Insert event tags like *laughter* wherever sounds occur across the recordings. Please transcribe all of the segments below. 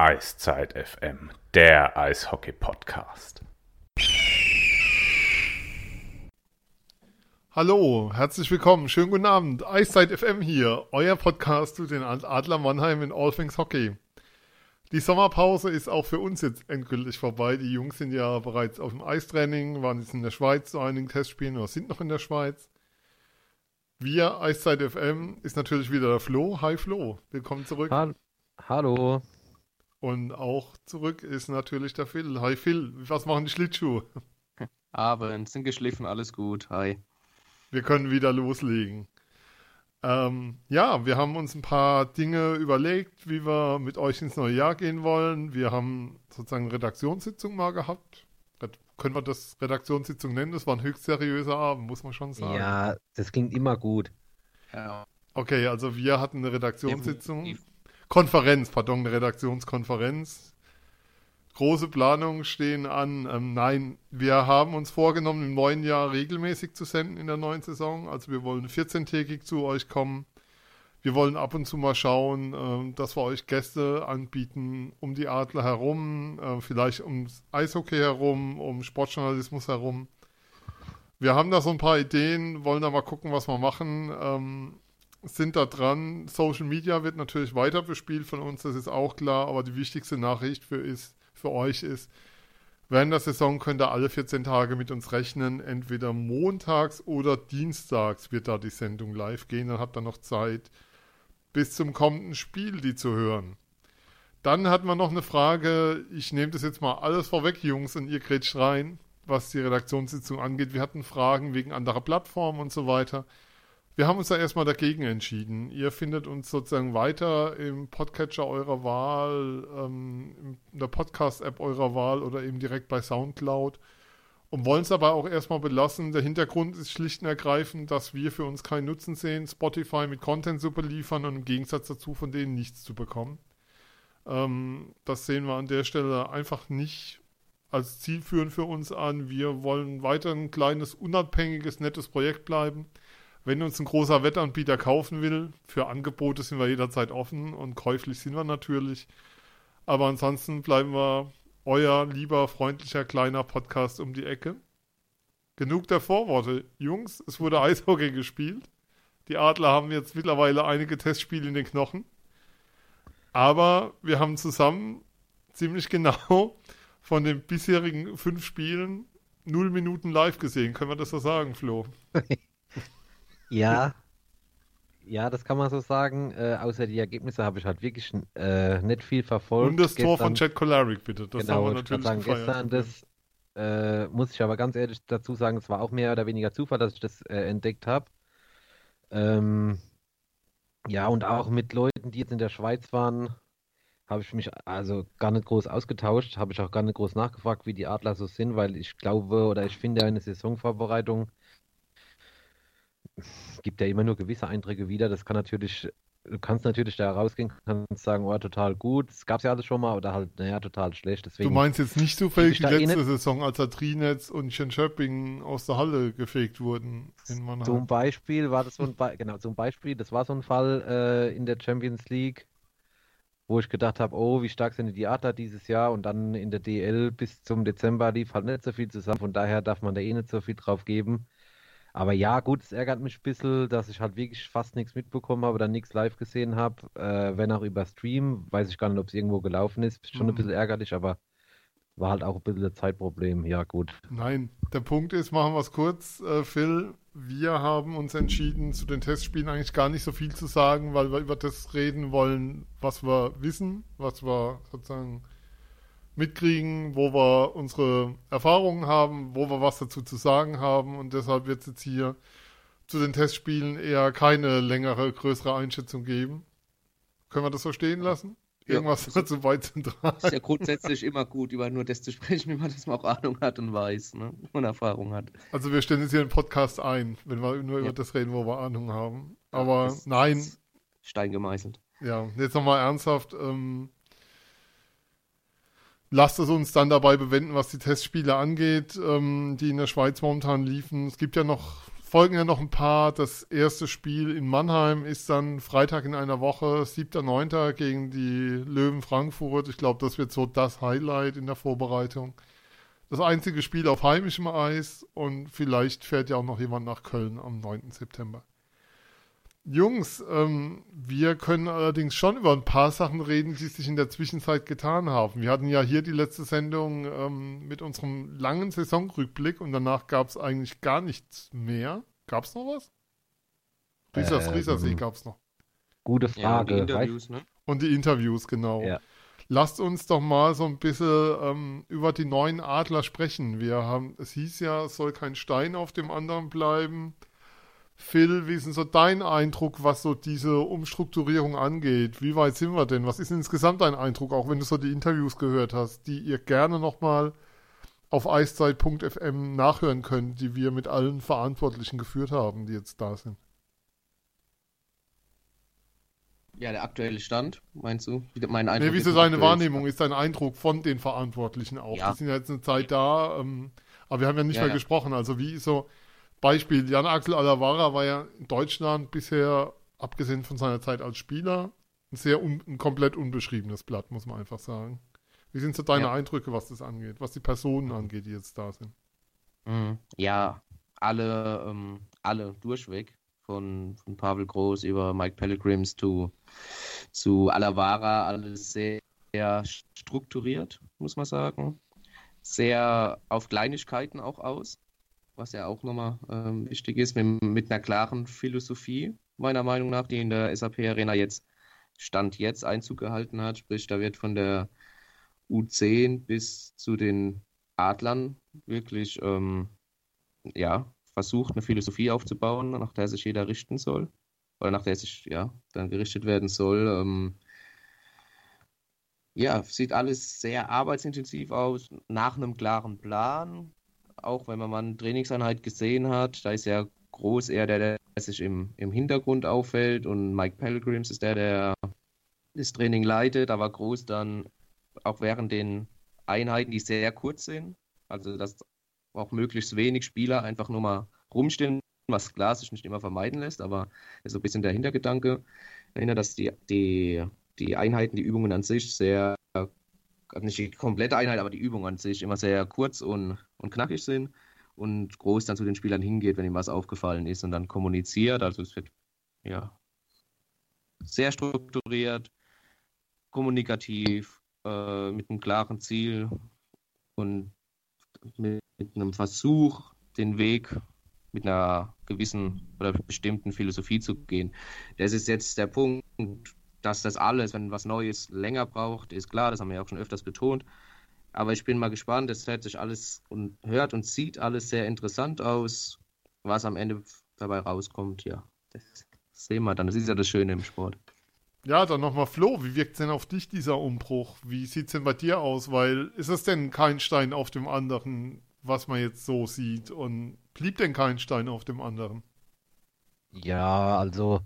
Eiszeit FM, der Eishockey-Podcast. Hallo, herzlich willkommen, schönen guten Abend. Eiszeit FM hier, euer Podcast zu den Adler Mannheim in All Things Hockey. Die Sommerpause ist auch für uns jetzt endgültig vorbei. Die Jungs sind ja bereits auf dem Eistraining, waren jetzt in der Schweiz zu einigen Testspielen oder sind noch in der Schweiz. Wir, Eiszeit FM, ist natürlich wieder der Flo. Hi Flo, willkommen zurück. Ha Hallo. Und auch zurück ist natürlich der Phil. Hi Phil, was machen die Schlittschuhe? *laughs* Abend, sind geschliffen, alles gut. Hi. Wir können wieder loslegen. Ähm, ja, wir haben uns ein paar Dinge überlegt, wie wir mit euch ins neue Jahr gehen wollen. Wir haben sozusagen eine Redaktionssitzung mal gehabt. Können wir das Redaktionssitzung nennen? Das war ein höchst seriöser Abend, muss man schon sagen. Ja, das klingt immer gut. Ja. Okay, also wir hatten eine Redaktionssitzung. Konferenz, pardon, eine Redaktionskonferenz. Große Planungen stehen an. Ähm, nein, wir haben uns vorgenommen, im neuen Jahr regelmäßig zu senden in der neuen Saison. Also wir wollen 14-tägig zu euch kommen. Wir wollen ab und zu mal schauen, äh, dass wir euch Gäste anbieten um die Adler herum, äh, vielleicht ums Eishockey herum, um Sportjournalismus herum. Wir haben da so ein paar Ideen, wollen da mal gucken, was wir machen. Ähm, sind da dran. Social Media wird natürlich weiter bespielt von uns, das ist auch klar, aber die wichtigste Nachricht für, ist, für euch ist, während der Saison könnt ihr alle 14 Tage mit uns rechnen. Entweder montags oder dienstags wird da die Sendung live gehen. Dann habt ihr noch Zeit, bis zum kommenden Spiel die zu hören. Dann hat man noch eine Frage. Ich nehme das jetzt mal alles vorweg, Jungs, und ihr grätscht rein, was die Redaktionssitzung angeht. Wir hatten Fragen wegen anderer Plattformen und so weiter. Wir haben uns da erstmal dagegen entschieden. Ihr findet uns sozusagen weiter im Podcatcher eurer Wahl, ähm, in der Podcast-App eurer Wahl oder eben direkt bei Soundcloud und wollen es aber auch erstmal belassen. Der Hintergrund ist schlicht und ergreifend, dass wir für uns keinen Nutzen sehen, Spotify mit Content zu beliefern und im Gegensatz dazu von denen nichts zu bekommen. Ähm, das sehen wir an der Stelle einfach nicht als zielführend für uns an. Wir wollen weiter ein kleines, unabhängiges, nettes Projekt bleiben wenn uns ein großer Wettanbieter kaufen will, für Angebote sind wir jederzeit offen und käuflich sind wir natürlich. Aber ansonsten bleiben wir euer lieber, freundlicher, kleiner Podcast um die Ecke. Genug der Vorworte. Jungs, es wurde Eishockey gespielt. Die Adler haben jetzt mittlerweile einige Testspiele in den Knochen. Aber wir haben zusammen ziemlich genau von den bisherigen fünf Spielen null Minuten live gesehen. Können wir das so sagen, Flo? *laughs* Ja, ja, das kann man so sagen. Äh, außer die Ergebnisse habe ich halt wirklich äh, nicht viel verfolgt. Und das gestern, Tor von Chad Kolaric, bitte. Das genau, haben wir natürlich sagen, gestern das äh, muss ich aber ganz ehrlich dazu sagen, es war auch mehr oder weniger Zufall, dass ich das äh, entdeckt habe. Ähm, ja, und auch mit Leuten, die jetzt in der Schweiz waren, habe ich mich also gar nicht groß ausgetauscht, habe ich auch gar nicht groß nachgefragt, wie die Adler so sind, weil ich glaube oder ich finde eine Saisonvorbereitung gibt ja immer nur gewisse Einträge wieder. Das kann natürlich, du kannst natürlich da rausgehen, kannst sagen, oh, total gut, das gab es ja alles schon mal, oder halt, naja, total schlecht. Deswegen du meinst jetzt nicht zufällig die eh letzte Saison, als der Trinetz und Schönschöpping aus der Halle gefegt wurden in Mannheim. Zum Beispiel war das so ein, Be genau, zum Beispiel, das war so ein Fall äh, in der Champions League, wo ich gedacht habe, oh, wie stark sind die Adler dieses Jahr und dann in der DL bis zum Dezember lief halt nicht so viel zusammen, von daher darf man da eh nicht so viel drauf geben. Aber ja, gut, es ärgert mich ein bisschen, dass ich halt wirklich fast nichts mitbekommen habe oder nichts live gesehen habe. Äh, wenn auch über Stream, weiß ich gar nicht, ob es irgendwo gelaufen ist. Schon mhm. ein bisschen ärgerlich, aber war halt auch ein bisschen ein Zeitproblem. Ja, gut. Nein, der Punkt ist, machen wir es kurz, äh, Phil. Wir haben uns entschieden, zu den Testspielen eigentlich gar nicht so viel zu sagen, weil wir über das reden wollen, was wir wissen, was wir sozusagen mitkriegen, wo wir unsere Erfahrungen haben, wo wir was dazu zu sagen haben und deshalb wird es jetzt hier zu den Testspielen eher keine längere, größere Einschätzung geben. Können wir das so stehen lassen? Irgendwas ja, zu weit zentral. Ist ja grundsätzlich immer gut, über nur das zu sprechen, *laughs* wie man das mal auch Ahnung hat und weiß ne? und Erfahrung hat. Also wir stellen jetzt hier einen Podcast ein, wenn wir nur ja. über das reden, wo wir Ahnung haben. Aber ja, nein. Stein gemeißelt. Ja, jetzt nochmal ernsthaft. Ähm, lasst es uns dann dabei bewenden, was die Testspiele angeht, ähm, die in der Schweiz momentan liefen. Es gibt ja noch folgen ja noch ein paar. Das erste Spiel in Mannheim ist dann Freitag in einer Woche, 7.9. gegen die Löwen Frankfurt. Ich glaube, das wird so das Highlight in der Vorbereitung. Das einzige Spiel auf heimischem Eis und vielleicht fährt ja auch noch jemand nach Köln am 9. September. Jungs, ähm, wir können allerdings schon über ein paar Sachen reden, die sich in der Zwischenzeit getan haben. Wir hatten ja hier die letzte Sendung ähm, mit unserem langen Saisonrückblick und danach gab es eigentlich gar nichts mehr. Gab es noch was? Riesers, ähm, Riesersee gab es noch. Gute Frage. Ja, und, die Interviews, ne? und die Interviews, genau. Ja. Lasst uns doch mal so ein bisschen ähm, über die neuen Adler sprechen. Wir haben, es hieß ja, es soll kein Stein auf dem anderen bleiben. Phil, wie ist denn so dein Eindruck, was so diese Umstrukturierung angeht? Wie weit sind wir denn? Was ist insgesamt dein Eindruck, auch wenn du so die Interviews gehört hast, die ihr gerne nochmal auf eiszeit.fm nachhören könnt, die wir mit allen Verantwortlichen geführt haben, die jetzt da sind? Ja, der aktuelle Stand, meinst du? Mein Eindruck nee, wie ist so deine Wahrnehmung, ist dein Eindruck von den Verantwortlichen auch? Ja. Die sind ja jetzt eine Zeit da, ähm, aber wir haben ja nicht ja, mehr ja. gesprochen. Also wie so, Beispiel, Jan-Axel Alavara war ja in Deutschland bisher, abgesehen von seiner Zeit als Spieler, ein sehr un ein komplett unbeschriebenes Blatt, muss man einfach sagen. Wie sind so deine ja. Eindrücke, was das angeht, was die Personen angeht, die jetzt da sind? Mhm. Ja, alle, ähm, alle durchweg. Von, von Pavel Groß über Mike Pellegrims zu, zu Alavara, alles sehr, sehr strukturiert, muss man sagen. Sehr auf Kleinigkeiten auch aus was ja auch nochmal ähm, wichtig ist, mit, mit, einer klaren Philosophie, meiner Meinung nach, die in der SAP Arena jetzt Stand jetzt Einzug gehalten hat. Sprich, da wird von der U10 bis zu den Adlern wirklich ähm, ja, versucht, eine Philosophie aufzubauen, nach der sich jeder richten soll. Oder nach der sich ja dann gerichtet werden soll. Ähm, ja, sieht alles sehr arbeitsintensiv aus, nach einem klaren Plan auch wenn man mal eine Trainingseinheit gesehen hat, da ist ja Groß eher der, der sich im, im Hintergrund auffällt und Mike Pelgrims ist der, der das Training leitet, aber Groß dann auch während den Einheiten, die sehr kurz sind, also dass auch möglichst wenig Spieler einfach nur mal rumstehen, was klar nicht immer vermeiden lässt, aber ist so ein bisschen der Hintergedanke dass die, die, die Einheiten, die Übungen an sich sehr nicht die komplette Einheit, aber die Übung an sich immer sehr kurz und, und knackig sind und groß dann zu den Spielern hingeht, wenn ihm was aufgefallen ist und dann kommuniziert. Also es wird ja sehr strukturiert, kommunikativ, äh, mit einem klaren Ziel und mit, mit einem Versuch, den Weg mit einer gewissen oder bestimmten Philosophie zu gehen. Das ist jetzt der Punkt, dass das alles, wenn was Neues länger braucht, ist klar, das haben wir ja auch schon öfters betont. Aber ich bin mal gespannt, es hört sich alles und hört und sieht alles sehr interessant aus. Was am Ende dabei rauskommt, ja, das sehen wir dann. Das ist ja das Schöne im Sport. Ja, dann nochmal Flo, wie wirkt denn auf dich dieser Umbruch? Wie sieht es denn bei dir aus? Weil ist es denn kein Stein auf dem anderen, was man jetzt so sieht? Und blieb denn kein Stein auf dem anderen? Ja, also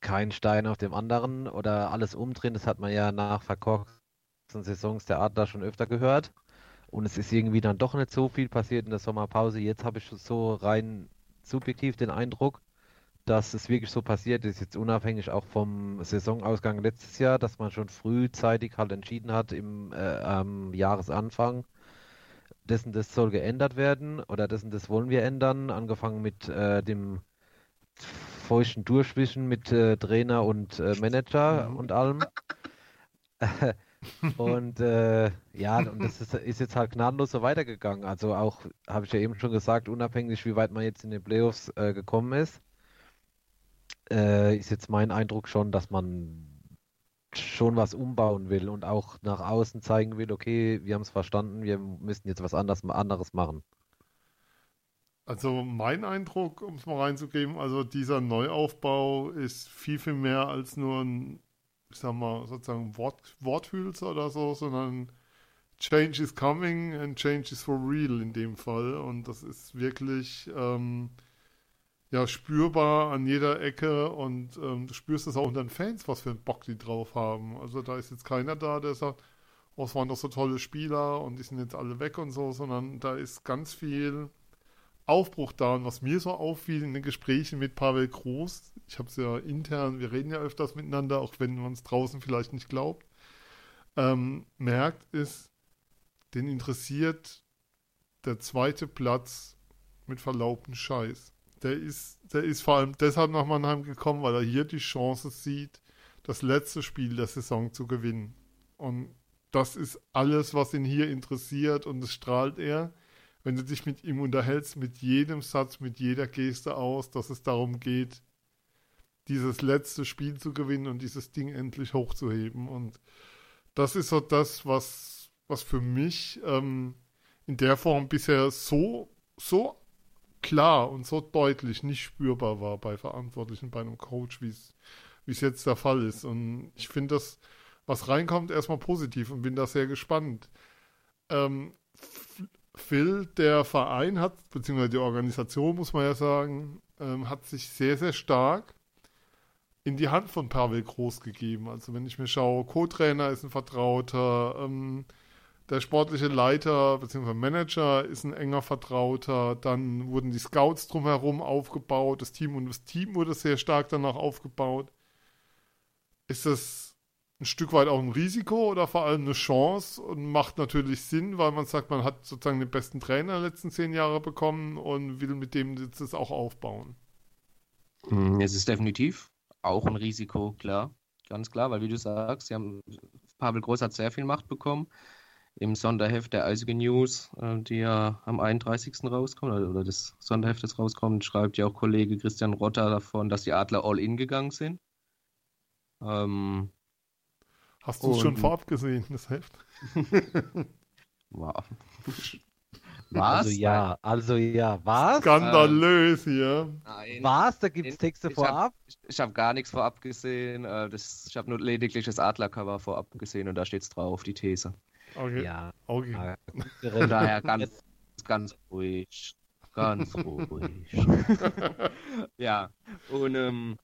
kein Stein auf dem anderen oder alles umdrehen. Das hat man ja nach verkorksten Saisons der Adler schon öfter gehört. Und es ist irgendwie dann doch nicht so viel passiert in der Sommerpause. Jetzt habe ich so rein subjektiv den Eindruck, dass es wirklich so passiert ist, jetzt unabhängig auch vom Saisonausgang letztes Jahr, dass man schon frühzeitig halt entschieden hat im äh, Jahresanfang, dessen das soll geändert werden oder dessen das wollen wir ändern, angefangen mit äh, dem feuchten Durchwischen mit äh, Trainer und äh, Manager mhm. und allem. *laughs* und äh, ja, und das ist, ist, jetzt halt gnadenlos so weitergegangen. Also auch, habe ich ja eben schon gesagt, unabhängig, wie weit man jetzt in den Playoffs äh, gekommen ist, äh, ist jetzt mein Eindruck schon, dass man schon was umbauen will und auch nach außen zeigen will, okay, wir haben es verstanden, wir müssen jetzt was anderes, anderes machen. Also mein Eindruck, um es mal reinzugeben, also dieser Neuaufbau ist viel, viel mehr als nur ein, ich sag mal, sozusagen Wort, Worthülse oder so, sondern Change is coming and change is for real in dem Fall. Und das ist wirklich ähm, ja, spürbar an jeder Ecke und ähm, du spürst es auch unter den Fans, was für einen Bock die drauf haben. Also da ist jetzt keiner da, der sagt, oh, es waren doch so tolle Spieler und die sind jetzt alle weg und so, sondern da ist ganz viel Aufbruch da. Und was mir so auffiel in den Gesprächen mit Pavel Groß, ich habe es ja intern, wir reden ja öfters miteinander, auch wenn man es draußen vielleicht nicht glaubt, ähm, merkt, ist, den interessiert der zweite Platz mit verlaubten Scheiß. Der ist, der ist vor allem deshalb nach Mannheim gekommen, weil er hier die Chance sieht, das letzte Spiel der Saison zu gewinnen. Und das ist alles, was ihn hier interessiert und es strahlt er, wenn du dich mit ihm unterhältst, mit jedem Satz, mit jeder Geste aus, dass es darum geht, dieses letzte Spiel zu gewinnen und dieses Ding endlich hochzuheben. Und das ist so das, was, was für mich ähm, in der Form bisher so, so klar und so deutlich nicht spürbar war bei Verantwortlichen, bei einem Coach, wie es jetzt der Fall ist. Und ich finde das, was reinkommt, erstmal positiv und bin da sehr gespannt. Ähm, Phil, der Verein hat, beziehungsweise die Organisation, muss man ja sagen, ähm, hat sich sehr, sehr stark in die Hand von Pavel Groß gegeben. Also wenn ich mir schaue, Co-Trainer ist ein Vertrauter, ähm, der sportliche Leiter bzw. Manager ist ein enger Vertrauter. Dann wurden die Scouts drumherum aufgebaut. Das Team und das Team wurde sehr stark danach aufgebaut. Ist das ein Stück weit auch ein Risiko oder vor allem eine Chance und macht natürlich Sinn, weil man sagt, man hat sozusagen den besten Trainer der letzten zehn Jahre bekommen und will mit dem jetzt das auch aufbauen? Hm, es ist definitiv auch ein Risiko, klar. Ganz klar, weil wie du sagst, sie haben, Pavel Groß hat sehr viel Macht bekommen im Sonderheft der Eisige News, äh, die ja am 31. rauskommt, oder, das Sonderheft, das rauskommt, schreibt ja auch Kollege Christian Rotter davon, dass die Adler all in gegangen sind. Ähm, Hast du es schon vorab gesehen, das Heft? *laughs* wow. Was? Also ja, also ja, was? Skandalös hier. Nein. Was? Da gibt es Texte ich vorab? Hab, ich, ich habe gar nichts vorab gesehen. Äh, das, ich habe nur lediglich das Adlercover vorab gesehen und da steht es drauf, die These. Okay. Ja. Okay. Von *laughs* daher ganz, ganz ruhig. Ganz ruhig. *laughs* ja. Und ähm,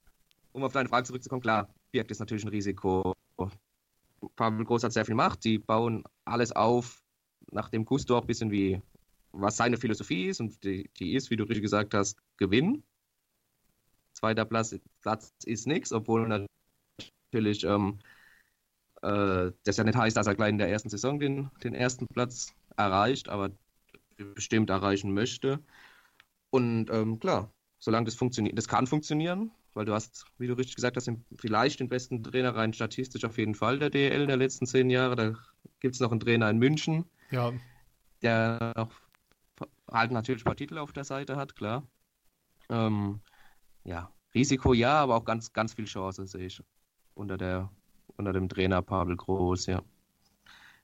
um auf deine Frage zurückzukommen, klar, birgt es natürlich ein Risiko. Pavel Groß hat sehr viel Macht. Die bauen alles auf, nachdem Gusto auch ein bisschen wie, was seine Philosophie ist. Und die, die ist, wie du richtig gesagt hast, Gewinn. Zweiter Platz, Platz ist nichts, obwohl natürlich ähm, äh, das ja nicht heißt, dass er gleich in der ersten Saison den, den ersten Platz erreicht, aber bestimmt erreichen möchte. Und ähm, klar, solange das funktioniert, das kann funktionieren, weil du hast, wie du richtig gesagt hast, vielleicht den besten Trainer rein statistisch auf jeden Fall der DL der letzten zehn Jahre. Da gibt es noch einen Trainer in München, ja. der noch halt natürlich ein paar Titel auf der Seite hat, klar. Ähm, ja, Risiko ja, aber auch ganz, ganz viel Chance sehe ich unter der unter dem Trainer Pavel Groß, ja.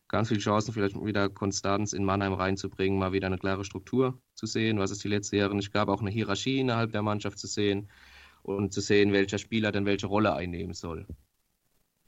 Ganz viele Chancen, vielleicht wieder Konstanz in Mannheim reinzubringen, mal wieder eine klare Struktur zu sehen, was es die letzten Jahre nicht gab, auch eine Hierarchie innerhalb der Mannschaft zu sehen und zu sehen, welcher Spieler denn welche Rolle einnehmen soll.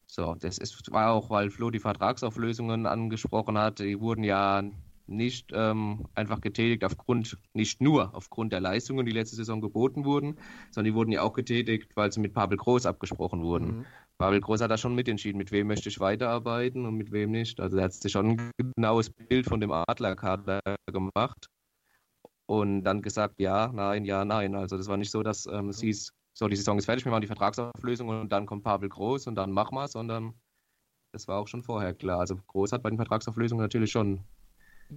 So, das ist, war auch, weil Flo die Vertragsauflösungen angesprochen hat, die wurden ja nicht ähm, einfach getätigt aufgrund, nicht nur aufgrund der Leistungen, die letzte Saison geboten wurden, sondern die wurden ja auch getätigt, weil sie mit Pavel Groß abgesprochen wurden. Mhm. Pavel Groß hat da schon mitentschieden, mit wem möchte ich weiterarbeiten und mit wem nicht. Also er hat sich schon ein genaues Bild von dem Adlerkader gemacht und dann gesagt, ja, nein, ja, nein. Also das war nicht so, dass ähm, es hieß, so, die Saison ist fertig, wir machen die Vertragsauflösung und dann kommt Pavel Groß und dann machen wir sondern das war auch schon vorher klar. Also Groß hat bei den Vertragsauflösungen natürlich schon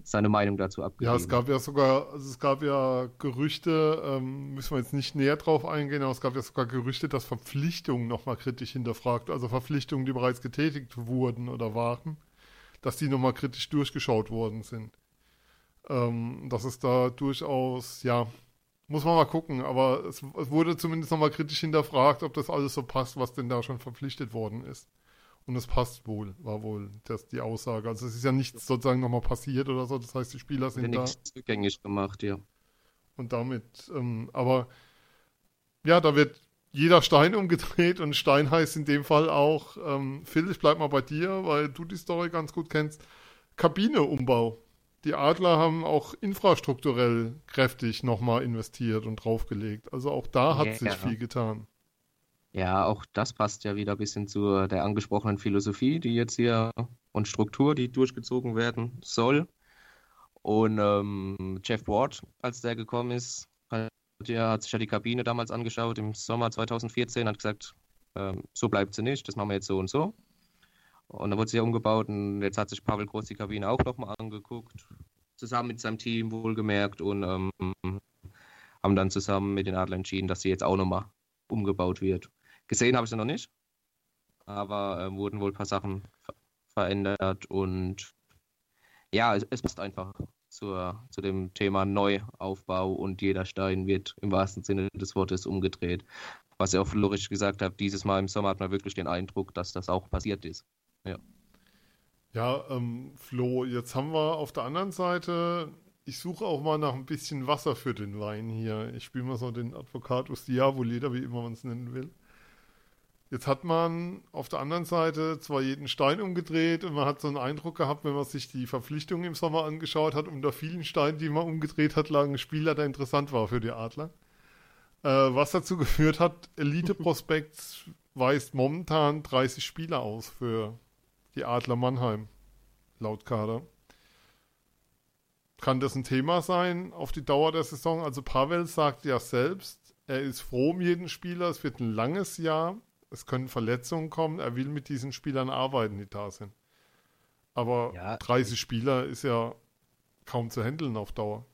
seine Meinung dazu abgegeben. Ja, es gab ja sogar, also es gab ja Gerüchte, ähm, müssen wir jetzt nicht näher drauf eingehen, aber es gab ja sogar Gerüchte, dass Verpflichtungen nochmal kritisch hinterfragt, also Verpflichtungen, die bereits getätigt wurden oder waren, dass die nochmal kritisch durchgeschaut worden sind. Ähm, dass es da durchaus, ja, muss man mal gucken, aber es, es wurde zumindest nochmal kritisch hinterfragt, ob das alles so passt, was denn da schon verpflichtet worden ist. Und es passt wohl, war wohl das die Aussage. Also es ist ja nichts sozusagen nochmal passiert oder so. Das heißt, die Spieler sind da. nichts zugänglich gemacht, ja. Und damit, ähm, aber ja, da wird jeder Stein *laughs* umgedreht und Stein heißt in dem Fall auch, ähm, Phil, ich bleib mal bei dir, weil du die Story ganz gut kennst. Kabineumbau. Die Adler haben auch infrastrukturell kräftig nochmal investiert und draufgelegt. Also auch da hat ja, sich viel getan. Ja, auch das passt ja wieder ein bisschen zu der angesprochenen Philosophie, die jetzt hier und Struktur, die durchgezogen werden soll. Und ähm, Jeff Ward, als der gekommen ist, hat, ja, hat sich ja die Kabine damals angeschaut im Sommer 2014, hat gesagt, ähm, so bleibt sie nicht, das machen wir jetzt so und so. Und dann wurde sie ja umgebaut und jetzt hat sich Pavel Groß die Kabine auch nochmal angeguckt, zusammen mit seinem Team wohlgemerkt und ähm, haben dann zusammen mit den Adlern entschieden, dass sie jetzt auch nochmal umgebaut wird. Gesehen habe ich sie noch nicht, aber äh, wurden wohl ein paar Sachen ver verändert und ja, es, es passt einfach zur, zu dem Thema Neuaufbau und jeder Stein wird im wahrsten Sinne des Wortes umgedreht. Was ich auch florisch gesagt habe, dieses Mal im Sommer hat man wirklich den Eindruck, dass das auch passiert ist. Ja. Ja, ähm, Flo, jetzt haben wir auf der anderen Seite, ich suche auch mal nach ein bisschen Wasser für den Wein hier. Ich spiele mal so den Advocatus Diaboli, wie immer man es nennen will. Jetzt hat man auf der anderen Seite zwar jeden Stein umgedreht und man hat so einen Eindruck gehabt, wenn man sich die Verpflichtungen im Sommer angeschaut hat, unter vielen Steinen, die man umgedreht hat, lagen ein Spieler, der interessant war für die Adler. Äh, was dazu geführt hat, Elite Prospects weist momentan 30 Spieler aus für die Adler Mannheim, laut Kader. Kann das ein Thema sein auf die Dauer der Saison? Also Pavel sagt ja selbst, er ist froh um jeden Spieler, es wird ein langes Jahr es können Verletzungen kommen. Er will mit diesen Spielern arbeiten, die da sind. Aber ja, 30 Spieler ist ja kaum zu handeln auf Dauer.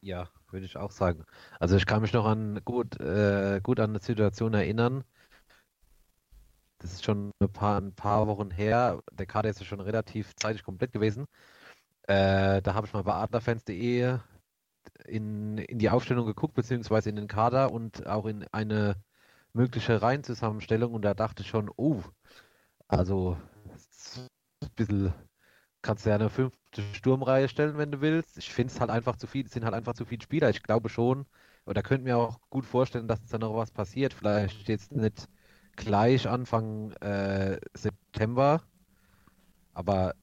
Ja, würde ich auch sagen. Also ich kann mich noch an gut, äh, gut an eine Situation erinnern. Das ist schon ein paar, ein paar Wochen her. Der Kader ist ja schon relativ zeitig komplett gewesen. Äh, da habe ich mal bei adlerfans.de in, in die Aufstellung geguckt, beziehungsweise in den Kader und auch in eine mögliche Reihenzusammenstellung und da dachte ich schon, oh, also ein bisschen kannst du ja eine fünfte Sturmreihe stellen, wenn du willst. Ich finde es halt einfach zu viel, es sind halt einfach zu viele Spieler. Ich glaube schon, oder könnte mir auch gut vorstellen, dass da noch was passiert. Vielleicht jetzt nicht gleich Anfang äh, September, aber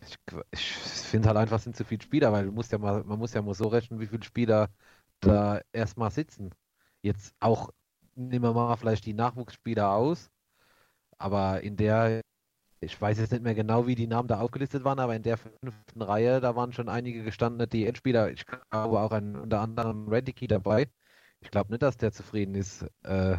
ich, ich finde halt einfach, sind zu viele Spieler, weil du musst ja mal, man muss ja mal so rechnen, wie viele Spieler da erstmal sitzen. Jetzt auch nehmen wir mal vielleicht die Nachwuchsspieler aus, aber in der, ich weiß jetzt nicht mehr genau, wie die Namen da aufgelistet waren, aber in der fünften Reihe, da waren schon einige gestandene DN-Spieler, ich glaube auch ein, unter anderem Redicky dabei. Ich glaube nicht, dass der zufrieden ist, äh,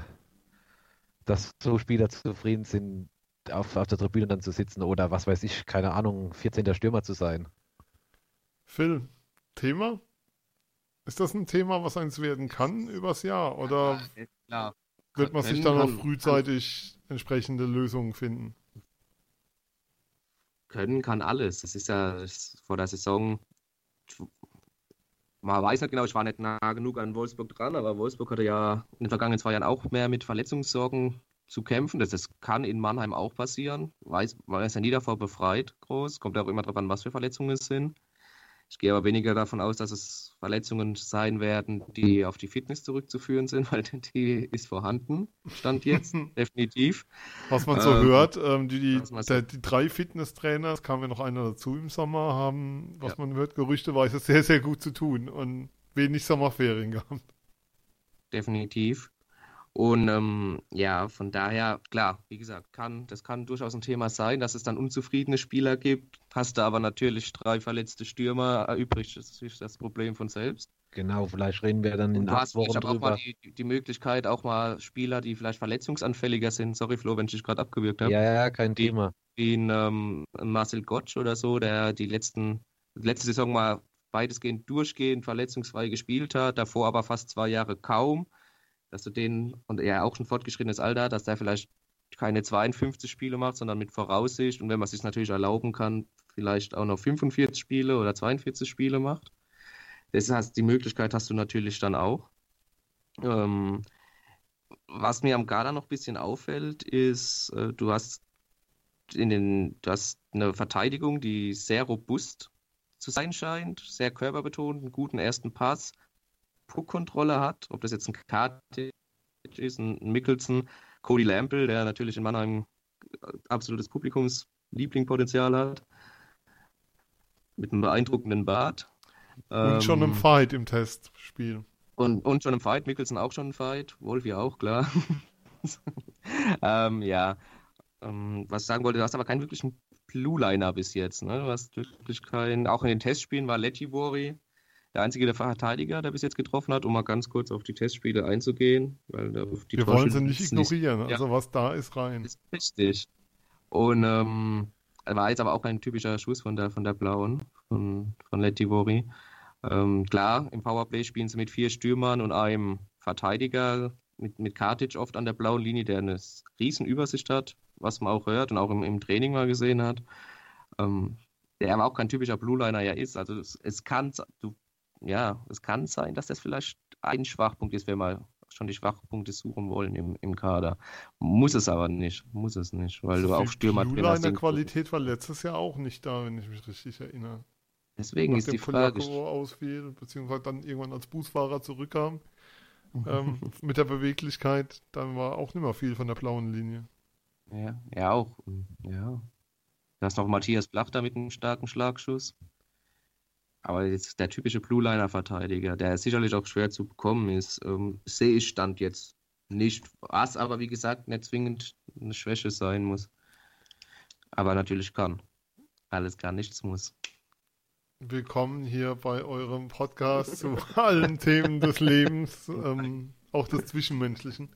dass so Spieler zufrieden sind, auf, auf der Tribüne dann zu sitzen oder was weiß ich, keine Ahnung, 14. Stürmer zu sein. Phil, Thema? Ist das ein Thema, was eins werden kann übers Jahr? Oder ja, wird man sich dann auch frühzeitig entsprechende Lösungen finden? Können kann alles. Das ist ja vor der Saison. Man weiß nicht genau, ich war nicht nah genug an Wolfsburg dran, aber Wolfsburg hatte ja in den vergangenen zwei Jahren auch mehr mit Verletzungssorgen zu kämpfen. Das, das kann in Mannheim auch passieren. Weiß, man ist ja nie davor befreit, groß. Kommt auch immer darauf an, was für Verletzungen es sind. Ich gehe aber weniger davon aus, dass es Verletzungen sein werden, die auf die Fitness zurückzuführen sind, *laughs* weil die ist vorhanden, stand jetzt, *laughs* definitiv. Was man so ähm, hört, ähm, die, die, der, die, drei Fitnesstrainer, es kam ja noch einer dazu im Sommer, haben, was ja. man hört, gerüchteweise sehr, sehr gut zu tun und wenig Sommerferien gehabt. Definitiv. Und ähm, ja, von daher, klar, wie gesagt, kann, das kann durchaus ein Thema sein, dass es dann unzufriedene Spieler gibt. Hast du aber natürlich drei verletzte Stürmer erübrigt, das ist das Problem von selbst. Genau, vielleicht reden wir dann in acht Wochen drüber. auch mal die, die, Möglichkeit, auch mal Spieler, die vielleicht verletzungsanfälliger sind, sorry Flo, wenn ich dich gerade abgewürgt habe. Ja, ja, kein die, Thema. Wie ähm, Marcel Gottsch oder so, der die letzten, letzte Saison mal weitestgehend durchgehend verletzungsfrei gespielt hat, davor aber fast zwei Jahre kaum dass du den, und er auch schon fortgeschrittenes Alter, dass der vielleicht keine 52 Spiele macht, sondern mit Voraussicht und wenn man es sich natürlich erlauben kann, vielleicht auch noch 45 Spiele oder 42 Spiele macht. Das heißt, die Möglichkeit hast du natürlich dann auch. Ähm, was mir am Gala noch ein bisschen auffällt, ist, äh, du hast in den, du hast eine Verteidigung, die sehr robust zu sein scheint, sehr körperbetont, einen guten ersten Pass, Puck-Kontrolle hat, ob das jetzt ein Kartic ist, ein Mickelson, Cody Lampel, der natürlich in Mannheim absolutes Publikumslieblingpotenzial hat, mit einem beeindruckenden Bart. Und ähm, schon im Fight im Testspiel. Und, und schon im Fight, Mickelson auch schon im Fight, Wolfi auch, klar. *laughs* ähm, ja, ähm, was ich sagen wollte, du hast aber keinen wirklichen Blue Liner bis jetzt. Ne? Du hast wirklich keinen. Auch in den Testspielen war Lettivori der einzige der Verteidiger, der bis jetzt getroffen hat, um mal ganz kurz auf die Testspiele einzugehen. Weil Wir wollen sie nicht ignorieren, nicht, also was da ist rein. Ist richtig. Und ähm, war jetzt aber auch ein typischer Schuss von der, von der Blauen, von, von Lettivori. Ähm, klar, im Powerplay spielen sie mit vier Stürmern und einem Verteidiger, mit, mit Kartic oft an der blauen Linie, der eine riesen Übersicht hat, was man auch hört und auch im, im Training mal gesehen hat. Ähm, der aber auch kein typischer Blue Liner ja ist. Also es, es kann, du, ja, es kann sein, dass das vielleicht ein Schwachpunkt ist, wenn wir schon die Schwachpunkte suchen wollen im, im Kader. Muss es aber nicht, muss es nicht, weil also du auch Stürmer drin hast. in der Qualität war letztes Jahr auch nicht da, wenn ich mich richtig erinnere. Deswegen Nach ist die Frage. ausfiel, beziehungsweise dann irgendwann als Busfahrer zurückkam ähm, mit der Beweglichkeit, dann war auch nicht mehr viel von der blauen Linie. Ja, ja auch. Ja. Da hast noch Matthias Blach da mit einem starken Schlagschuss. Aber jetzt der typische Blue-Liner-Verteidiger, der sicherlich auch schwer zu bekommen ist, ähm, sehe ich Stand jetzt nicht. Was aber, wie gesagt, nicht zwingend eine Schwäche sein muss. Aber natürlich kann. Alles kann, nichts muss. Willkommen hier bei eurem Podcast zu *laughs* allen Themen des Lebens, ähm, auch des Zwischenmenschlichen.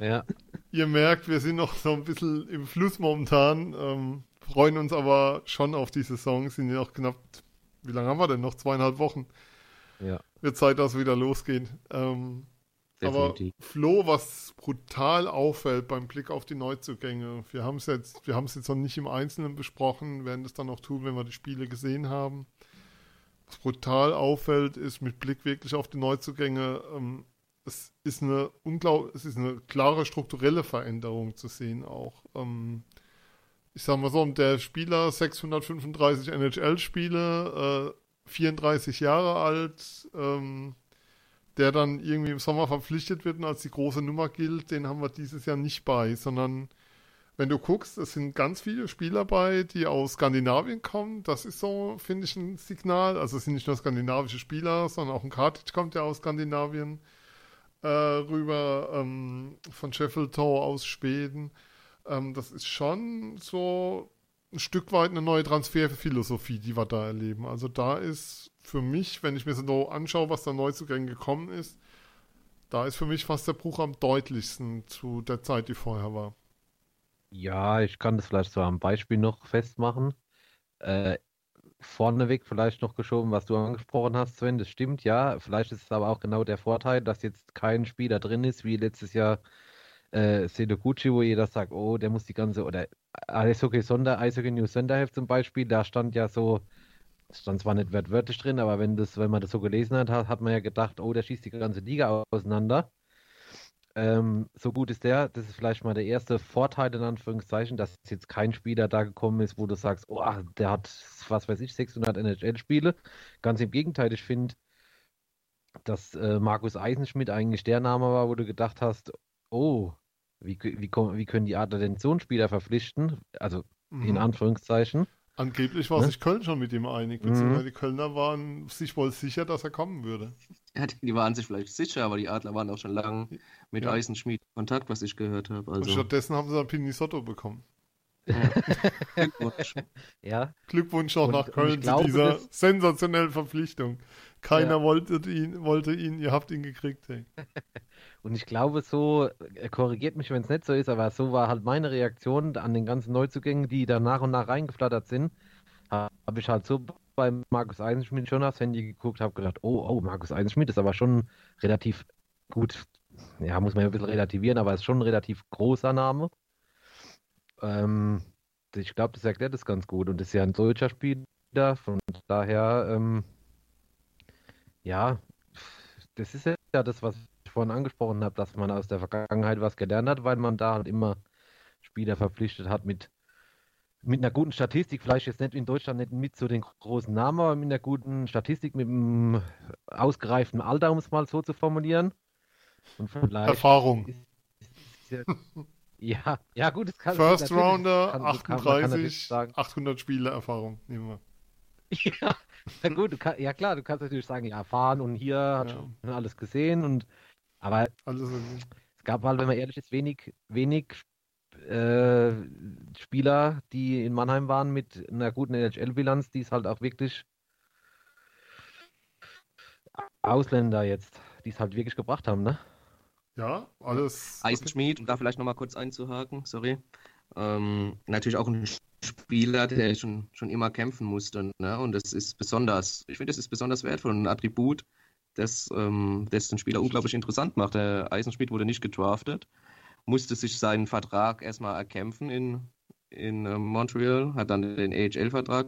Ja. Ihr merkt, wir sind noch so ein bisschen im Fluss momentan, ähm, freuen uns aber schon auf die Saison, sind ja auch knapp, wie lange haben wir denn noch? Zweieinhalb Wochen. Ja. Wird Zeit, dass es wieder losgeht. Ähm, aber Flo, was brutal auffällt beim Blick auf die Neuzugänge, wir haben es jetzt, wir haben es jetzt noch nicht im Einzelnen besprochen, werden das dann noch tun, wenn wir die Spiele gesehen haben. Was brutal auffällt, ist mit Blick wirklich auf die Neuzugänge, ähm, es ist eine unglaublich, es ist eine klare strukturelle Veränderung zu sehen auch. Ähm, ich sag mal so, der Spieler 635 NHL-Spiele, äh, 34 Jahre alt, ähm, der dann irgendwie im Sommer verpflichtet wird und als die große Nummer gilt, den haben wir dieses Jahr nicht bei, sondern wenn du guckst, es sind ganz viele Spieler bei, die aus Skandinavien kommen. Das ist so, finde ich, ein Signal. Also es sind nicht nur skandinavische Spieler, sondern auch ein Kartic kommt ja aus Skandinavien äh, rüber, ähm, von Sheffield aus Schweden. Ähm, das ist schon so ein Stück weit eine neue Transferphilosophie, die wir da erleben. Also da ist für mich, wenn ich mir so anschaue, was da neu zu Gängen gekommen ist, da ist für mich fast der Bruch am deutlichsten zu der Zeit, die vorher war. Ja, ich kann das vielleicht so am Beispiel noch festmachen. Äh, vorneweg vielleicht noch geschoben, was du angesprochen hast, Sven, das stimmt, ja. Vielleicht ist es aber auch genau der Vorteil, dass jetzt kein Spieler drin ist, wie letztes Jahr äh, Gucci, wo jeder sagt, oh, der muss die ganze, oder Eishockey Sonder, Eishockey News Sonderheft zum Beispiel, da stand ja so, stand zwar nicht wörtlich drin, aber wenn das, wenn man das so gelesen hat, hat man ja gedacht, oh, der schießt die ganze Liga auseinander. Ähm, so gut ist der, das ist vielleicht mal der erste Vorteil in Anführungszeichen, dass jetzt kein Spieler da gekommen ist, wo du sagst, oh, der hat, was weiß ich, 600 NHL-Spiele. Ganz im Gegenteil, ich finde, dass äh, Markus Eisenschmidt eigentlich der Name war, wo du gedacht hast, oh, wie, wie, wie können die Adler denn so einen Spieler verpflichten? Also mhm. in Anführungszeichen. Angeblich war ne? sich Köln schon mit ihm einig, beziehungsweise mhm. die Kölner waren sich wohl sicher, dass er kommen würde. Ja, die waren sich vielleicht sicher, aber die Adler waren auch schon lange mit ja. Eisenschmied in Kontakt, was ich gehört habe. Also. stattdessen haben sie dann Pinisotto bekommen. Ja. *laughs* Glückwunsch. ja. Glückwunsch auch und, nach Köln zu dieser sensationellen Verpflichtung. Keiner ja. wollte, ihn, wollte ihn, ihr habt ihn gekriegt. Hey. *laughs* Und ich glaube, so, er korrigiert mich, wenn es nicht so ist, aber so war halt meine Reaktion an den ganzen Neuzugängen, die da nach und nach reingeflattert sind. Habe ich halt so bei Markus Eisenschmidt schon aufs Handy geguckt, habe gedacht, oh, oh, Markus Eisenschmidt ist aber schon relativ gut, ja, muss man ja ein bisschen relativieren, aber ist schon ein relativ großer Name. Ähm, ich glaube, das erklärt es ganz gut und ist ja ein deutscher Spieler, von daher, ähm, ja, das ist ja das, was vorhin angesprochen habe, dass man aus der Vergangenheit was gelernt hat, weil man da halt immer Spieler verpflichtet hat mit, mit einer guten Statistik, vielleicht jetzt nicht in Deutschland nicht mit so den großen Namen, aber mit einer guten Statistik, mit einem ausgereiften Alter, um es mal so zu formulieren. Und vielleicht Erfahrung. Ist, ist, ist *laughs* ja, ja, gut, es kann First Rounder, kann, 38, kann 800 Spiele Erfahrung, nehmen wir. *laughs* Ja, *laughs* na gut, kann, ja klar, du kannst natürlich sagen, ja, fahren und hier hat ja. schon alles gesehen und aber Alles es gab halt, wenn man ehrlich ist, wenig, wenig äh, Spieler, die in Mannheim waren mit einer guten NHL-Bilanz, die es halt auch wirklich Ausländer jetzt, die es halt wirklich gebracht haben, ne? Ja, alles. Eisenschmied, um da vielleicht nochmal kurz einzuhaken, sorry. Ähm, natürlich auch ein Spieler, der schon, schon immer kämpfen musste. Ne? Und das ist besonders, ich finde, das ist besonders wertvoll und ein Attribut, das, ähm, das den Spieler unglaublich interessant macht. Der Eisenschmied wurde nicht gedraftet, musste sich seinen Vertrag erstmal erkämpfen in, in äh, Montreal, hat dann den AHL-Vertrag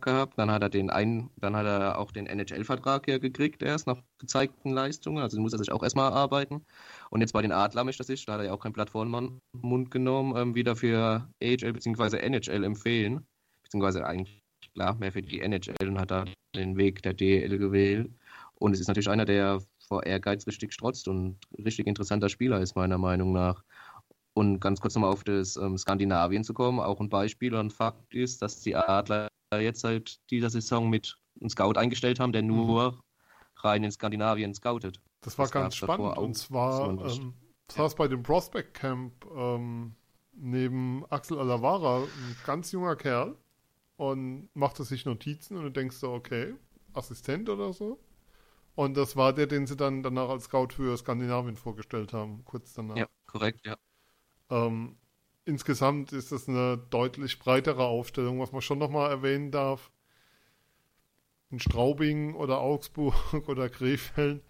gehabt, dann hat er den ein, dann hat er auch den NHL-Vertrag hier gekriegt, erst nach gezeigten Leistungen, also muss er sich auch erstmal erarbeiten. Und jetzt bei den Adler mischt er sich, da hat er ja auch kein Blatt Mund genommen, ähm, wieder für AHL bzw. NHL empfehlen, beziehungsweise eigentlich klar mehr für die NHL und hat da den Weg der DL gewählt. Und es ist natürlich einer, der vor Ehrgeiz richtig strotzt und richtig interessanter Spieler ist, meiner Meinung nach. Und ganz kurz nochmal auf das ähm, Skandinavien zu kommen, auch ein Beispiel und Fakt ist, dass die Adler jetzt seit dieser Saison mit einem Scout eingestellt haben, der nur mhm. rein in Skandinavien scoutet. Das war das ganz spannend. Und zwar ähm, saß bei dem Prospect Camp ähm, neben Axel Alavara ein ganz junger Kerl und machte sich Notizen und du denkst so, okay, Assistent oder so. Und das war der, den sie dann danach als Scout für Skandinavien vorgestellt haben, kurz danach. Ja, korrekt, ja. Ähm, insgesamt ist das eine deutlich breitere Aufstellung, was man schon nochmal erwähnen darf. In Straubing oder Augsburg *laughs* oder Krefeld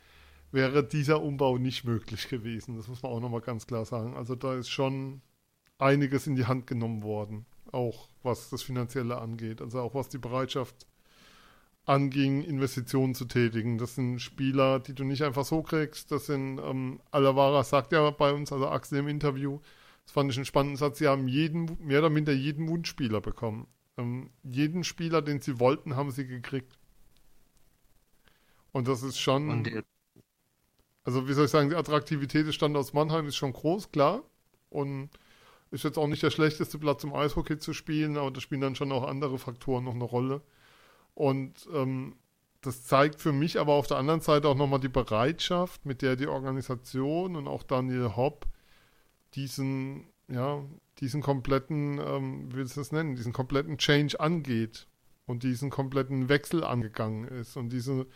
wäre dieser Umbau nicht möglich gewesen. Das muss man auch nochmal ganz klar sagen. Also da ist schon einiges in die Hand genommen worden, auch was das Finanzielle angeht. Also auch was die Bereitschaft anging, Investitionen zu tätigen. Das sind Spieler, die du nicht einfach so kriegst. Das sind, ähm, Alavara sagt ja bei uns, also Axel im Interview, das fand ich einen spannenden Satz. Sie haben jeden, mehr oder minder jeden Wunschspieler bekommen. Ähm, jeden Spieler, den sie wollten, haben sie gekriegt. Und das ist schon. Also, wie soll ich sagen, die Attraktivität des Standorts Mannheim ist schon groß, klar. Und ist jetzt auch nicht der schlechteste Platz, um Eishockey zu spielen, aber da spielen dann schon auch andere Faktoren noch eine Rolle. Und ähm, das zeigt für mich aber auf der anderen Seite auch nochmal die Bereitschaft, mit der die Organisation und auch Daniel Hopp diesen, ja, diesen kompletten, ähm, wie willst du das nennen, diesen kompletten Change angeht und diesen kompletten Wechsel angegangen ist und diese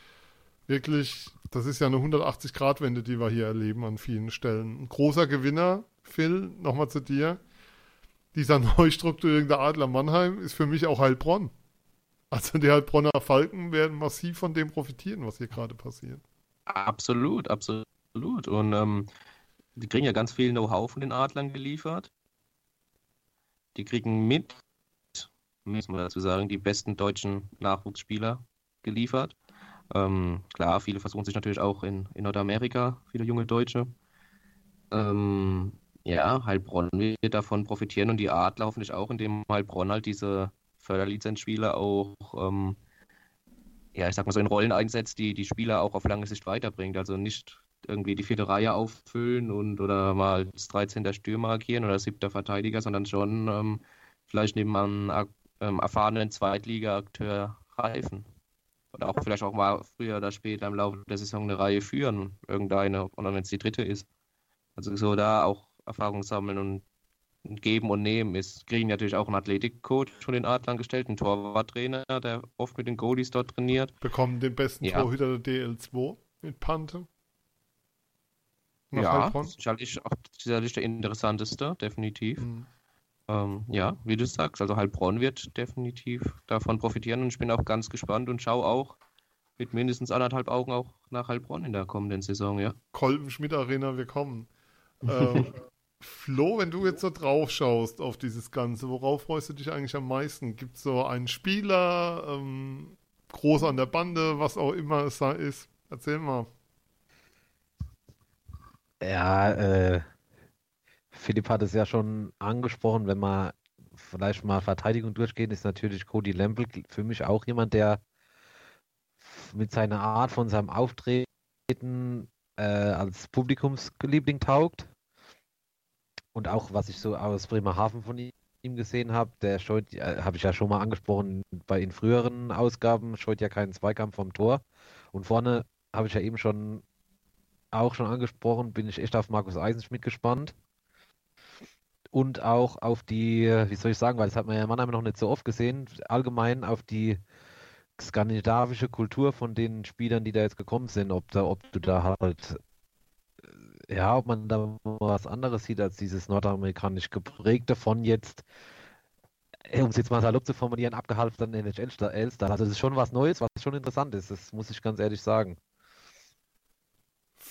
wirklich, das ist ja eine 180-Grad-Wende, die wir hier erleben an vielen Stellen. Ein großer Gewinner, Phil, nochmal zu dir. Dieser *laughs* Neustrukturierung der Adler Mannheim ist für mich auch Heilbronn. Also die Heilbronner Falken werden massiv von dem profitieren, was hier gerade passiert. Absolut, absolut. Und ähm, die kriegen ja ganz viel Know-how von den Adlern geliefert. Die kriegen mit, muss man dazu sagen, die besten deutschen Nachwuchsspieler geliefert. Ähm, klar, viele versuchen sich natürlich auch in, in Nordamerika, viele junge Deutsche. Ähm, ja, Heilbronn wird davon profitieren und die Adler hoffentlich auch, indem Heilbronn halt diese Förderlizenzspieler auch, ähm, ja, ich sag mal so in Rollen einsetzt, die die Spieler auch auf lange Sicht weiterbringt. Also nicht irgendwie die vierte Reihe auffüllen und oder mal das 13. Stürmer agieren oder siebter Verteidiger, sondern schon ähm, vielleicht neben einem ähm, erfahrenen Zweitliga-Akteur reifen. Oder auch vielleicht auch mal früher oder später im Laufe der Saison eine Reihe führen, irgendeine, oder wenn es die dritte ist. Also so da auch Erfahrung sammeln und geben und nehmen ist. Kriegen natürlich auch einen Athletikcoach von den Adlern gestellt, einen Torwarttrainer, der oft mit den Goalies dort trainiert. Bekommen den besten ja. Torhüter der DL2 mit Pante ja, sicherlich, auch, sicherlich der interessanteste, definitiv. Mhm. Ähm, ja, wie du sagst, also Heilbronn wird definitiv davon profitieren und ich bin auch ganz gespannt und schaue auch mit mindestens anderthalb Augen auch nach Heilbronn in der kommenden Saison, ja. Kolben-Schmidt Arena, wir kommen. *laughs* Ähm, Flo, wenn du jetzt so drauf schaust auf dieses Ganze, worauf freust du dich eigentlich am meisten? Gibt es so einen Spieler, ähm, groß an der Bande, was auch immer es da ist? Erzähl mal. Ja, äh, Philipp hat es ja schon angesprochen, wenn man vielleicht mal Verteidigung durchgehen, ist natürlich Cody Lempel für mich auch jemand, der mit seiner Art von seinem Auftreten äh, als Publikumsliebling taugt. Und auch, was ich so aus Bremerhaven von ihm gesehen habe, der scheut, äh, habe ich ja schon mal angesprochen, bei den früheren Ausgaben scheut ja keinen Zweikampf vom Tor. Und vorne habe ich ja eben schon auch schon angesprochen, bin ich echt auf Markus Eisenschmidt gespannt. und auch auf die, wie soll ich sagen, weil das hat man ja in Mannheim noch nicht so oft gesehen, allgemein auf die skandinavische Kultur von den Spielern, die da jetzt gekommen sind, ob da, ob du da halt ja, ob man da was anderes sieht als dieses nordamerikanisch geprägte von jetzt, äh, um es jetzt mal salopp zu formulieren, abgehalfterten NHL-Star. Also es ist schon was Neues, was schon interessant ist, das muss ich ganz ehrlich sagen.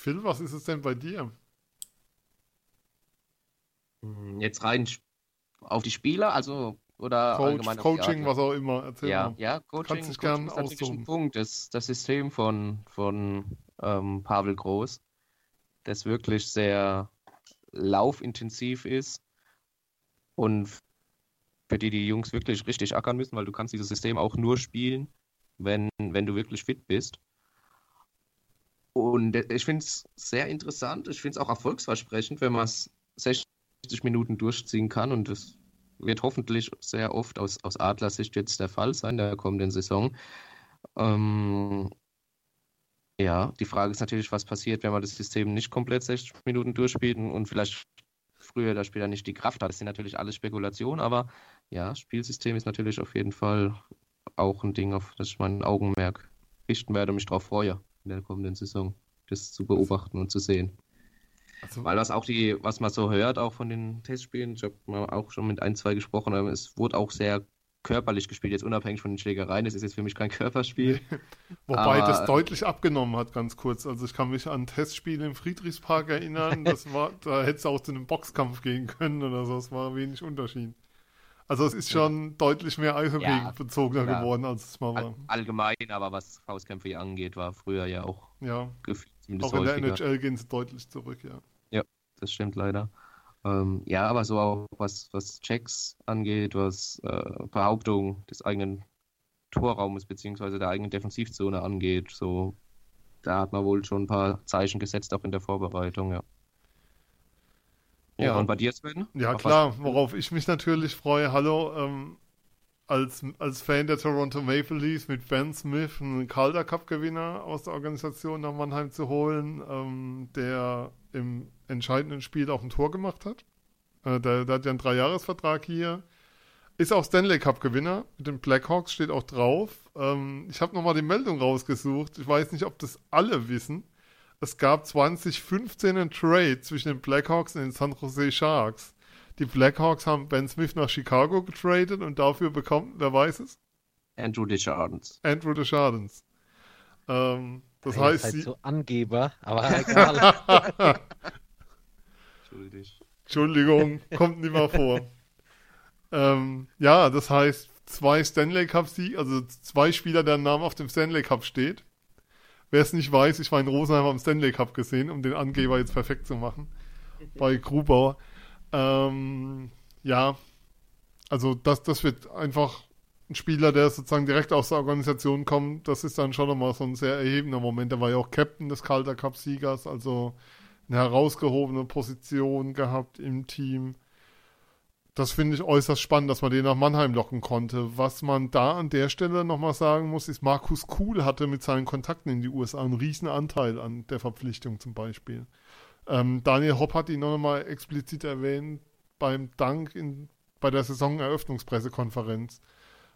Phil, was ist es denn bei dir? Hm, jetzt rein auf die Spieler, also oder Coach, Coaching, was auch immer. Erzähl ja, mal. ja, Coaching, Kannst Coaching ist natürlich ein Punkt. Das, das System von, von ähm, Pavel Groß das wirklich sehr laufintensiv ist und für die die Jungs wirklich richtig ackern müssen, weil du kannst dieses System auch nur spielen, wenn, wenn du wirklich fit bist. Und ich finde es sehr interessant, ich finde es auch erfolgsversprechend, wenn man es 60 Minuten durchziehen kann und das wird hoffentlich sehr oft aus, aus Adlersicht jetzt der Fall sein der kommenden Saison. Ähm, ja, die Frage ist natürlich, was passiert, wenn man das System nicht komplett 60 Minuten durchspielt und vielleicht früher oder später nicht die Kraft hat. Das sind natürlich alles Spekulationen, aber ja, Spielsystem ist natürlich auf jeden Fall auch ein Ding, auf das ich mein Augenmerk richten werde und mich darauf freue, in der kommenden Saison das zu beobachten und zu sehen. Also, Weil was auch die, was man so hört, auch von den Testspielen, ich habe auch schon mit ein, zwei gesprochen, es wurde auch sehr körperlich gespielt, jetzt unabhängig von den Schlägereien. Das ist jetzt für mich kein Körperspiel. *laughs* Wobei Aber, das deutlich abgenommen hat, ganz kurz. Also ich kann mich an Testspiele im Friedrichspark erinnern. Das *laughs* war, da hätte es auch zu einem Boxkampf gehen können oder so. Es war wenig Unterschied. Also es ist schon ja. deutlich mehr Eishockey ja, geworden, als es mal war. allgemein, aber was Faustkämpfe hier angeht, war früher ja auch ja. gefühlt Auch in der NHL gehen sie deutlich zurück, ja. Ja, das stimmt leider. Ähm, ja, aber so auch was, was Checks angeht, was äh, Behauptung des eigenen Torraumes beziehungsweise der eigenen Defensivzone angeht, so da hat man wohl schon ein paar Zeichen gesetzt, auch in der Vorbereitung, ja. Ja, und bei dir, Sven? Ja, Auf klar, was? worauf ich mich natürlich freue. Hallo, ähm, als, als Fan der Toronto Maple Leafs mit Ben Smith einen Calder Cup-Gewinner aus der Organisation nach Mannheim zu holen, ähm, der im entscheidenden Spiel auch ein Tor gemacht hat. Äh, der, der, hat ja einen Dreijahresvertrag hier. Ist auch Stanley Cup-Gewinner. Mit den Blackhawks steht auch drauf. Ähm, ich habe nochmal die Meldung rausgesucht. Ich weiß nicht, ob das alle wissen. Es gab 2015 einen Trade zwischen den Blackhawks und den San Jose Sharks. Die Blackhawks haben Ben Smith nach Chicago getradet und dafür bekommen, wer weiß es? Andrew Deschardens. Andrew Deschardens. Ähm, das ja, heißt, halt so Angeber, aber *laughs* egal. Entschuldigung, kommt nicht mal vor. ähm, ja, das heißt, zwei Stanley Cup-Sieg, also zwei Spieler, deren Name auf dem Stanley Cup steht. Wer es nicht weiß, ich war in Rosenheim am Stanley Cup gesehen, um den Angeber jetzt perfekt zu machen. *laughs* bei Grubauer. Ähm, ja, also das, das wird einfach ein Spieler, der sozusagen direkt aus der Organisation kommt, das ist dann schon nochmal so ein sehr erhebender Moment. Der war ja auch Captain des Calder Cup-Siegers, also eine herausgehobene Position gehabt im Team. Das finde ich äußerst spannend, dass man den nach Mannheim locken konnte. Was man da an der Stelle nochmal sagen muss, ist, Markus Kuhl hatte mit seinen Kontakten in die USA einen riesen Anteil an der Verpflichtung zum Beispiel. Ähm, Daniel Hopp hat ihn nochmal explizit erwähnt beim Dank in, bei der Saisoneröffnungspressekonferenz.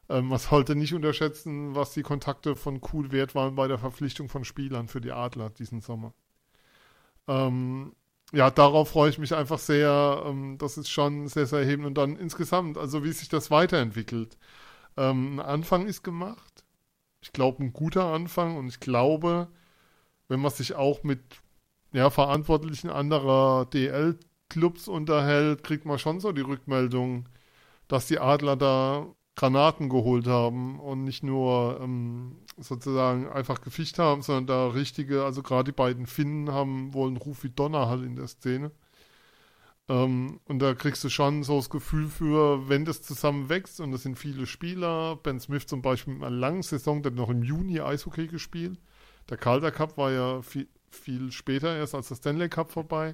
Ähm, man sollte nicht unterschätzen, was die Kontakte von Kuhl wert waren bei der Verpflichtung von Spielern für die Adler diesen Sommer. Ähm, ja, darauf freue ich mich einfach sehr. Ähm, das ist schon sehr, sehr erhebend. Und dann insgesamt, also wie sich das weiterentwickelt. Ähm, ein Anfang ist gemacht. Ich glaube, ein guter Anfang. Und ich glaube, wenn man sich auch mit ja, Verantwortlichen anderer DL-Clubs unterhält, kriegt man schon so die Rückmeldung, dass die Adler da Granaten geholt haben und nicht nur ähm, sozusagen einfach gefischt haben, sondern da richtige, also gerade die beiden Finnen haben wohl einen Ruf wie Donnerhall in der Szene. Ähm, und da kriegst du schon so das Gefühl für, wenn das zusammen wächst und das sind viele Spieler, Ben Smith zum Beispiel mit einer langen Saison, der hat noch im Juni Eishockey gespielt. Der Calder Cup war ja viel, viel später erst als der Stanley Cup vorbei.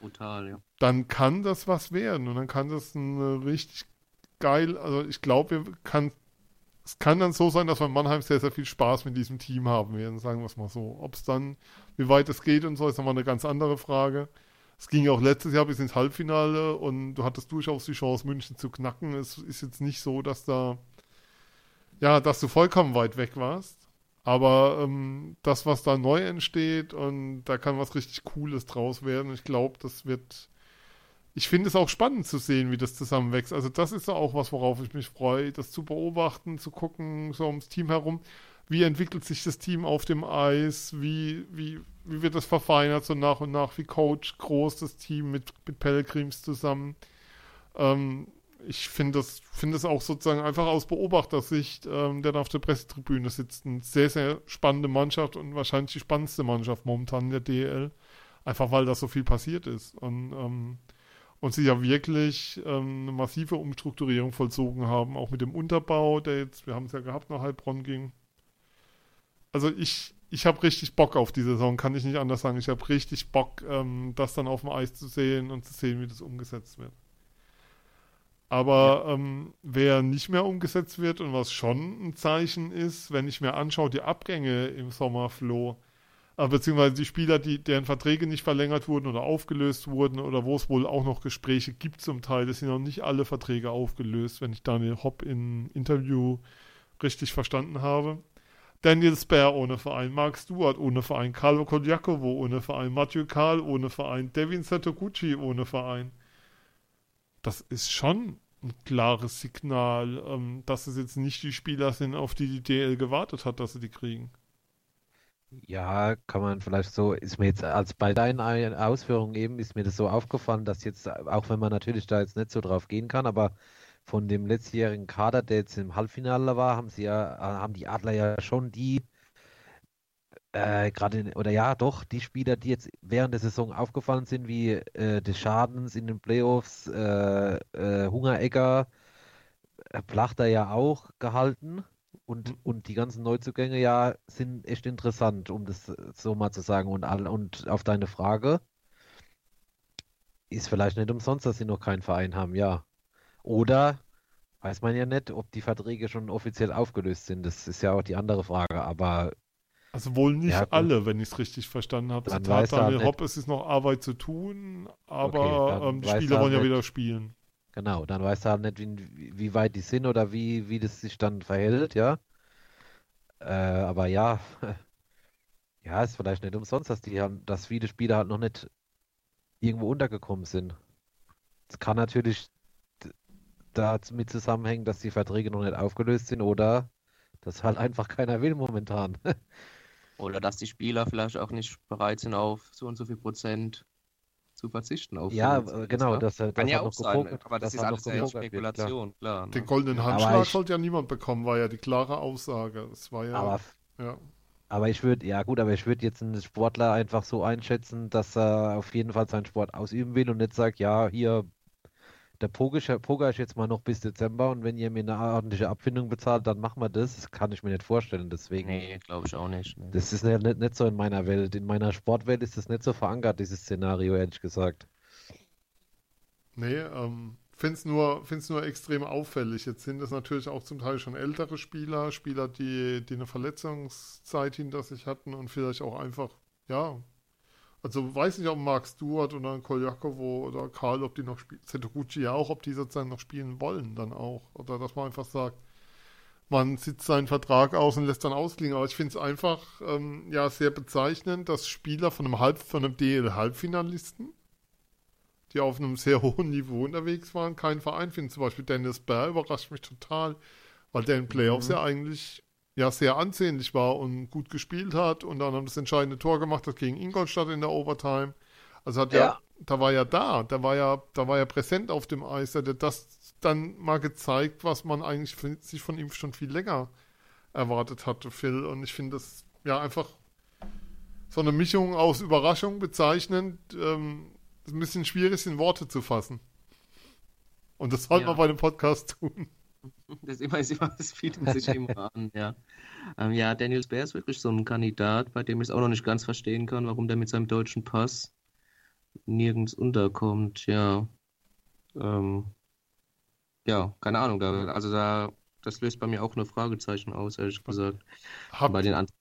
Brutal, ja. Dann kann das was werden und dann kann das eine richtig geil. Also ich glaube, es kann dann so sein, dass wir in Mannheim sehr, sehr viel Spaß mit diesem Team haben werden, sagen wir es mal so. Ob es dann, wie weit es geht und so, ist nochmal eine ganz andere Frage. Es ging ja auch letztes Jahr bis ins Halbfinale und du hattest durchaus die Chance, München zu knacken. Es ist jetzt nicht so, dass da, ja, dass du vollkommen weit weg warst. Aber ähm, das, was da neu entsteht, und da kann was richtig Cooles draus werden. Ich glaube, das wird. Ich finde es auch spannend zu sehen, wie das zusammenwächst. Also, das ist auch was, worauf ich mich freue, das zu beobachten, zu gucken, so ums Team herum. Wie entwickelt sich das Team auf dem Eis? Wie, wie, wie wird das verfeinert so nach und nach? Wie coach groß das Team mit, mit Pellegrims zusammen? Ähm, ich finde das, find das auch sozusagen einfach aus Beobachtersicht, ähm, der da auf der Pressetribüne sitzt, eine sehr, sehr spannende Mannschaft und wahrscheinlich die spannendste Mannschaft momentan in der DL. Einfach weil da so viel passiert ist. Und, ähm, und sie ja wirklich ähm, eine massive Umstrukturierung vollzogen haben, auch mit dem Unterbau, der jetzt, wir haben es ja gehabt, nach Heilbronn ging. Also ich, ich habe richtig Bock auf die Saison, kann ich nicht anders sagen. Ich habe richtig Bock, ähm, das dann auf dem Eis zu sehen und zu sehen, wie das umgesetzt wird. Aber ähm, wer nicht mehr umgesetzt wird und was schon ein Zeichen ist, wenn ich mir anschaue, die Abgänge im Sommerflow, äh, beziehungsweise die Spieler, die, deren Verträge nicht verlängert wurden oder aufgelöst wurden oder wo es wohl auch noch Gespräche gibt zum Teil, das sind noch nicht alle Verträge aufgelöst, wenn ich Daniel Hopp im Interview richtig verstanden habe. Daniel Spare ohne Verein, Mark Stewart ohne Verein, Carlo Kodjakovo ohne Verein, Mathieu Karl ohne Verein, Devin Satoguchi ohne Verein das ist schon ein klares Signal, ähm, dass es jetzt nicht die Spieler sind, auf die die DL gewartet hat, dass sie die kriegen. Ja, kann man vielleicht so, ist mir jetzt, als bei deinen Ausführungen eben, ist mir das so aufgefallen, dass jetzt, auch wenn man natürlich da jetzt nicht so drauf gehen kann, aber von dem letztjährigen Kader, der jetzt im Halbfinale war, haben sie ja, haben die Adler ja schon die äh, gerade, oder ja, doch, die Spieler, die jetzt während der Saison aufgefallen sind, wie äh, des Schadens in den Playoffs, äh, äh, Hungeregger, äh, Plachter ja auch gehalten. Und, mhm. und die ganzen Neuzugänge ja sind echt interessant, um das so mal zu sagen. Und, all, und auf deine Frage, ist vielleicht nicht umsonst, dass sie noch keinen Verein haben, ja. Oder weiß man ja nicht, ob die Verträge schon offiziell aufgelöst sind. Das ist ja auch die andere Frage. Aber also wohl nicht ja, alle, wenn ich es richtig verstanden habe. Zitat Daniel Hopp, es ist noch Arbeit zu tun, aber okay, ähm, die Spieler wollen ja wieder spielen. Genau, dann weißt du halt nicht, wie, wie weit die sind oder wie, wie das sich dann verhält, ja. Äh, aber ja, *laughs* ja, ist vielleicht nicht umsonst, dass die dass viele Spieler halt noch nicht irgendwo untergekommen sind. Es kann natürlich damit zusammenhängen, dass die Verträge noch nicht aufgelöst sind oder dass halt einfach keiner will momentan. *laughs* Oder dass die Spieler vielleicht auch nicht bereit sind, auf so und so viel Prozent zu verzichten. Auf ja, äh, genau. Das, das Kann ja auch sein, gepokert, aber das, das ist alles sehr Spekulation, wird, klar. klar ne? Den goldenen Handschlag ich, sollte ja niemand bekommen, war ja die klare Aussage. Das war ja. Aber, ja. aber ich würde, ja gut, aber ich würde jetzt einen Sportler einfach so einschätzen, dass er auf jeden Fall seinen Sport ausüben will und nicht sagt, ja, hier der Poker ist jetzt mal noch bis Dezember und wenn ihr mir eine ordentliche Abfindung bezahlt, dann machen wir das. Das kann ich mir nicht vorstellen, deswegen. Nee, glaube ich auch nicht. Nee. Das ist nicht, nicht, so in meiner Welt. In meiner Sportwelt ist das nicht so verankert, dieses Szenario, ehrlich gesagt. Nee, ähm, finde es nur, nur extrem auffällig. Jetzt sind es natürlich auch zum Teil schon ältere Spieler, Spieler, die, die eine Verletzungszeit hinter sich hatten und vielleicht auch einfach, ja, also weiß nicht, ob Mark Stewart oder Koljakovo oder Karl, ob die noch spielen, Setoguchi ja auch, ob die sozusagen noch spielen wollen dann auch. Oder dass man einfach sagt, man sitzt seinen Vertrag aus und lässt dann ausklingen. Aber ich finde es einfach ähm, ja sehr bezeichnend, dass Spieler von einem Halb, von einem DL-Halbfinalisten, die auf einem sehr *laughs* hohen Niveau unterwegs waren, keinen Verein finden. Zum Beispiel Dennis Bär überrascht mich total, weil der in Playoffs mhm. ja eigentlich ja sehr ansehnlich war und gut gespielt hat und dann das entscheidende Tor gemacht hat gegen Ingolstadt in der Overtime. Also hat ja, ja da war ja da, da war ja, da war ja präsent auf dem Eis, der hat das dann mal gezeigt, was man eigentlich sich von ihm schon viel länger erwartet hatte, Phil. Und ich finde das ja einfach so eine Mischung aus Überraschung bezeichnend, ähm, ein bisschen schwierig in Worte zu fassen. Und das sollte ja. man bei dem Podcast tun. *laughs* Das, immer, ist immer, das bietet sich immer *laughs* an, ja. Ähm, ja, Daniel Speer ist wirklich so ein Kandidat, bei dem ich es auch noch nicht ganz verstehen kann, warum der mit seinem deutschen Pass nirgends unterkommt, ja. Ähm, ja, keine Ahnung, da, also da, das löst bei mir auch eine Fragezeichen aus, ehrlich gesagt. Habt, bei den anderen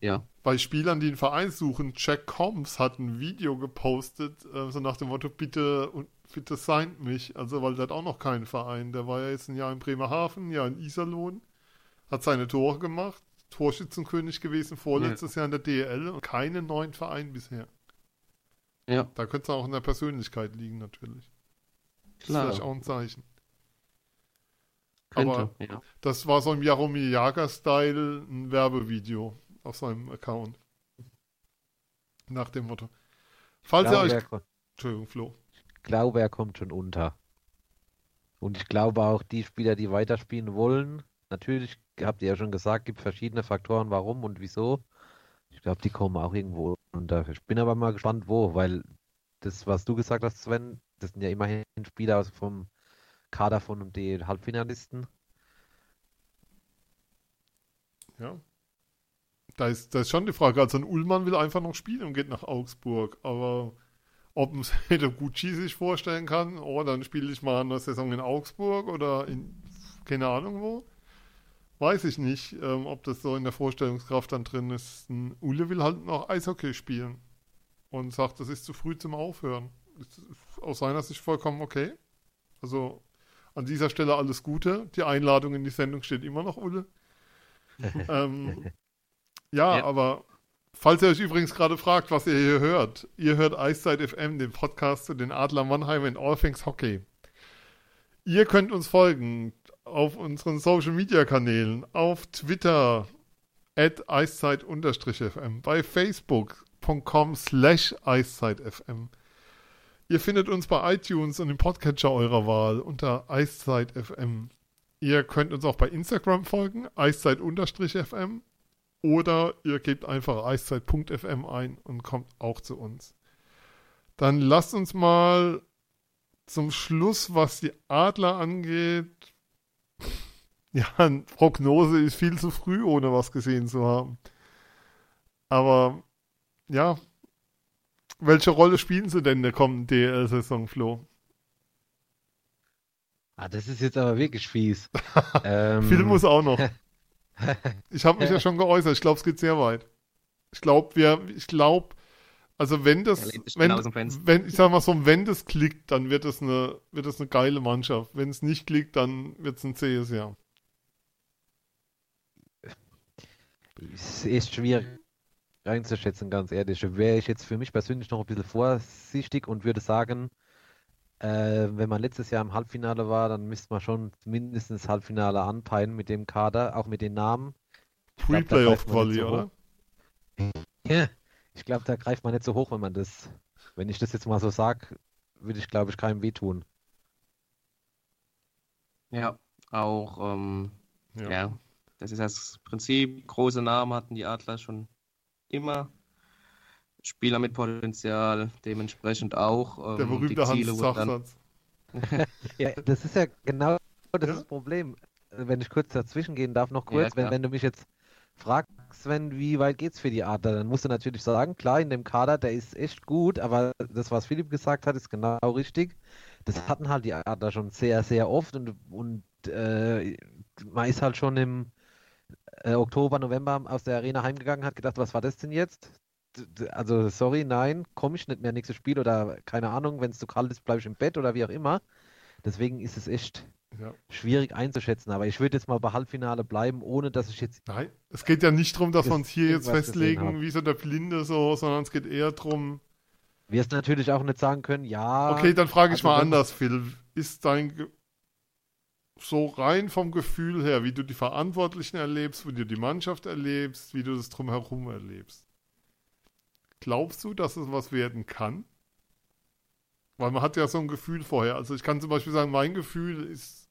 Ja. Bei Spielern, die einen Verein suchen, Jack Combs hat ein Video gepostet, äh, so nach dem Motto, bitte, bitte signed mich. Also, weil der hat auch noch keinen Verein. Der war ja jetzt ein Jahr in Bremerhaven, ein Jahr in Iserlohn, hat seine Tore gemacht, Torschützenkönig gewesen, vorletztes ja. Jahr in der DL und keinen neuen Verein bisher. Ja. Da könnte es auch in der Persönlichkeit liegen, natürlich. Klar. Das ist vielleicht auch ein Zeichen. Könnte, Aber ja. das war so im Jaromir Jager-Style ein Werbevideo auf seinem Account. Nach dem Motto. Falls ihr euch. Entschuldigung, Flo. Ich glaube, er kommt schon unter. Und ich glaube auch, die Spieler, die weiterspielen wollen, natürlich, habt ihr ja schon gesagt, gibt verschiedene Faktoren, warum und wieso. Ich glaube, die kommen auch irgendwo unter. Ich bin aber mal gespannt, wo, weil das, was du gesagt hast, Sven, das sind ja immerhin Spieler vom Kader von den Halbfinalisten. Ja. Da ist, da ist schon die Frage, also ein Ullmann will einfach noch spielen und geht nach Augsburg, aber ob man hätte Gucci sich vorstellen kann, oh, dann spiele ich mal eine Saison in Augsburg oder in keine Ahnung wo, weiß ich nicht, ähm, ob das so in der Vorstellungskraft dann drin ist. Ein Ulle will halt noch Eishockey spielen und sagt, das ist zu früh zum Aufhören. Ist aus seiner Sicht vollkommen okay. Also an dieser Stelle alles Gute. Die Einladung in die Sendung steht immer noch, Ulle. *laughs* ähm, ja, ja, aber falls ihr euch übrigens gerade fragt, was ihr hier hört, ihr hört Eiszeit FM, den Podcast zu den Adler Mannheim in All Things Hockey. Ihr könnt uns folgen auf unseren Social Media Kanälen, auf Twitter at eiszeit-fm, bei facebook.com slash eiszeit-fm. Ihr findet uns bei iTunes und im Podcatcher eurer Wahl unter eiszeit-fm. Ihr könnt uns auch bei Instagram folgen, eiszeit-fm oder ihr gebt einfach eiszeit.fm ein und kommt auch zu uns. Dann lasst uns mal zum Schluss, was die Adler angeht. *laughs* Ja, Prognose ist viel zu früh, ohne was gesehen zu haben. Aber ja, welche Rolle spielen sie denn in der kommenden DL-Saison, Flo? Ah, das ist jetzt aber wirklich fies. *laughs* ähm... Phil muss auch noch. *laughs* Ich habe mich ja schon geäußert. Ich glaube, es geht sehr weit. Ich glaube, wir, ich glaube, also wenn das, wenn, wenn, ich sag mal so, wenn das klickt, dann wird es eine, wird es eine geile Mannschaft. Wenn es nicht klickt, dann wird es ein zähes Jahr. Es ist schwierig einzuschätzen, ganz ehrlich. Wäre ich jetzt für mich persönlich noch ein bisschen vorsichtig und würde sagen, äh, wenn man letztes Jahr im Halbfinale war, dann müsste man schon mindestens Halbfinale anpeilen mit dem Kader, auch mit den Namen. Pre-Playoff-Quali, oder? Ja, ich glaube, da greift man nicht so hoch, wenn man das, wenn ich das jetzt mal so sage, würde ich, glaube ich, keinem wehtun. Ja, auch, ähm, ja. ja. das ist das Prinzip. Große Namen hatten die Adler schon immer. Spieler mit Potenzial, dementsprechend auch. Ähm, Der berühmte Hans Zachsatz. *laughs* ja, das ist ja genau das ja? Problem. Wenn ich kurz dazwischen gehen darf, noch kurz, ja, wenn, wenn du mich jetzt fragst, Sven, wie weit geht's für die Adler, dann musst du natürlich sagen, klar, in dem Kader, der ist echt gut, aber das, was Philipp gesagt hat, ist genau richtig. Das hatten halt die Adler schon sehr, sehr oft und, und äh, man ist halt schon im äh, Oktober, November aus der Arena heimgegangen, hat gedacht, was war das denn jetzt? Also sorry, nein, komme ich nicht mehr nächstes Spiel oder keine Ahnung, wenn es zu kalt ist, bleibe ich im Bett oder wie auch immer. Deswegen ist es echt ja. schwierig einzuschätzen. Aber ich würde jetzt mal bei Halbfinale bleiben, ohne dass ich jetzt. Nein, es geht ja nicht darum, dass wir uns hier jetzt festlegen, wie so der Blinde so, sondern es geht eher darum. Wir es natürlich auch nicht sagen können, ja. Okay, dann frage ich also mal anders, Phil. Ist dein Ge so rein vom Gefühl her, wie du die Verantwortlichen erlebst, wie du die Mannschaft erlebst, wie du das drumherum erlebst? Glaubst du, dass es was werden kann? Weil man hat ja so ein Gefühl vorher. Also ich kann zum Beispiel sagen, mein Gefühl ist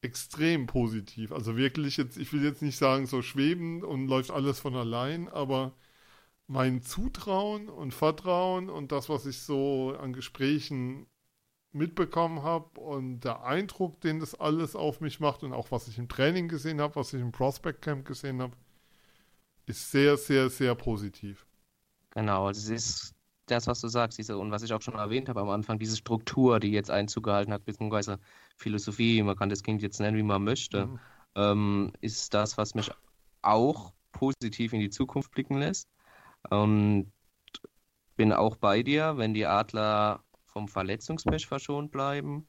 extrem positiv. Also wirklich jetzt, ich will jetzt nicht sagen so schweben und läuft alles von allein, aber mein Zutrauen und Vertrauen und das, was ich so an Gesprächen mitbekommen habe und der Eindruck, den das alles auf mich macht und auch was ich im Training gesehen habe, was ich im Prospect Camp gesehen habe, ist sehr, sehr, sehr positiv. Genau, also es ist das, was du sagst, diese, und was ich auch schon erwähnt habe am Anfang, diese Struktur, die jetzt Einzug gehalten hat, beziehungsweise Philosophie, man kann das Kind jetzt nennen, wie man möchte, mhm. ähm, ist das, was mich auch positiv in die Zukunft blicken lässt. Und bin auch bei dir, wenn die Adler vom Verletzungspech verschont bleiben,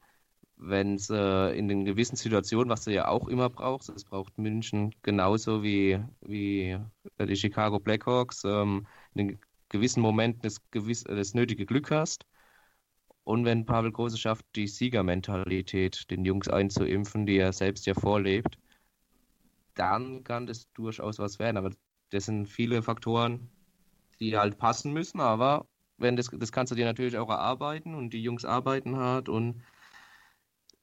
wenn es äh, in den gewissen Situationen, was du ja auch immer brauchst, das braucht München genauso wie, wie die Chicago Blackhawks, ähm, in den gewissen Momenten das, gewiss, das nötige Glück hast. Und wenn Pavel Große schafft, die Siegermentalität den Jungs einzuimpfen, die er selbst ja vorlebt, dann kann das durchaus was werden. Aber das sind viele Faktoren, die halt passen müssen. Aber wenn das, das kannst du dir natürlich auch erarbeiten und die Jungs arbeiten hart und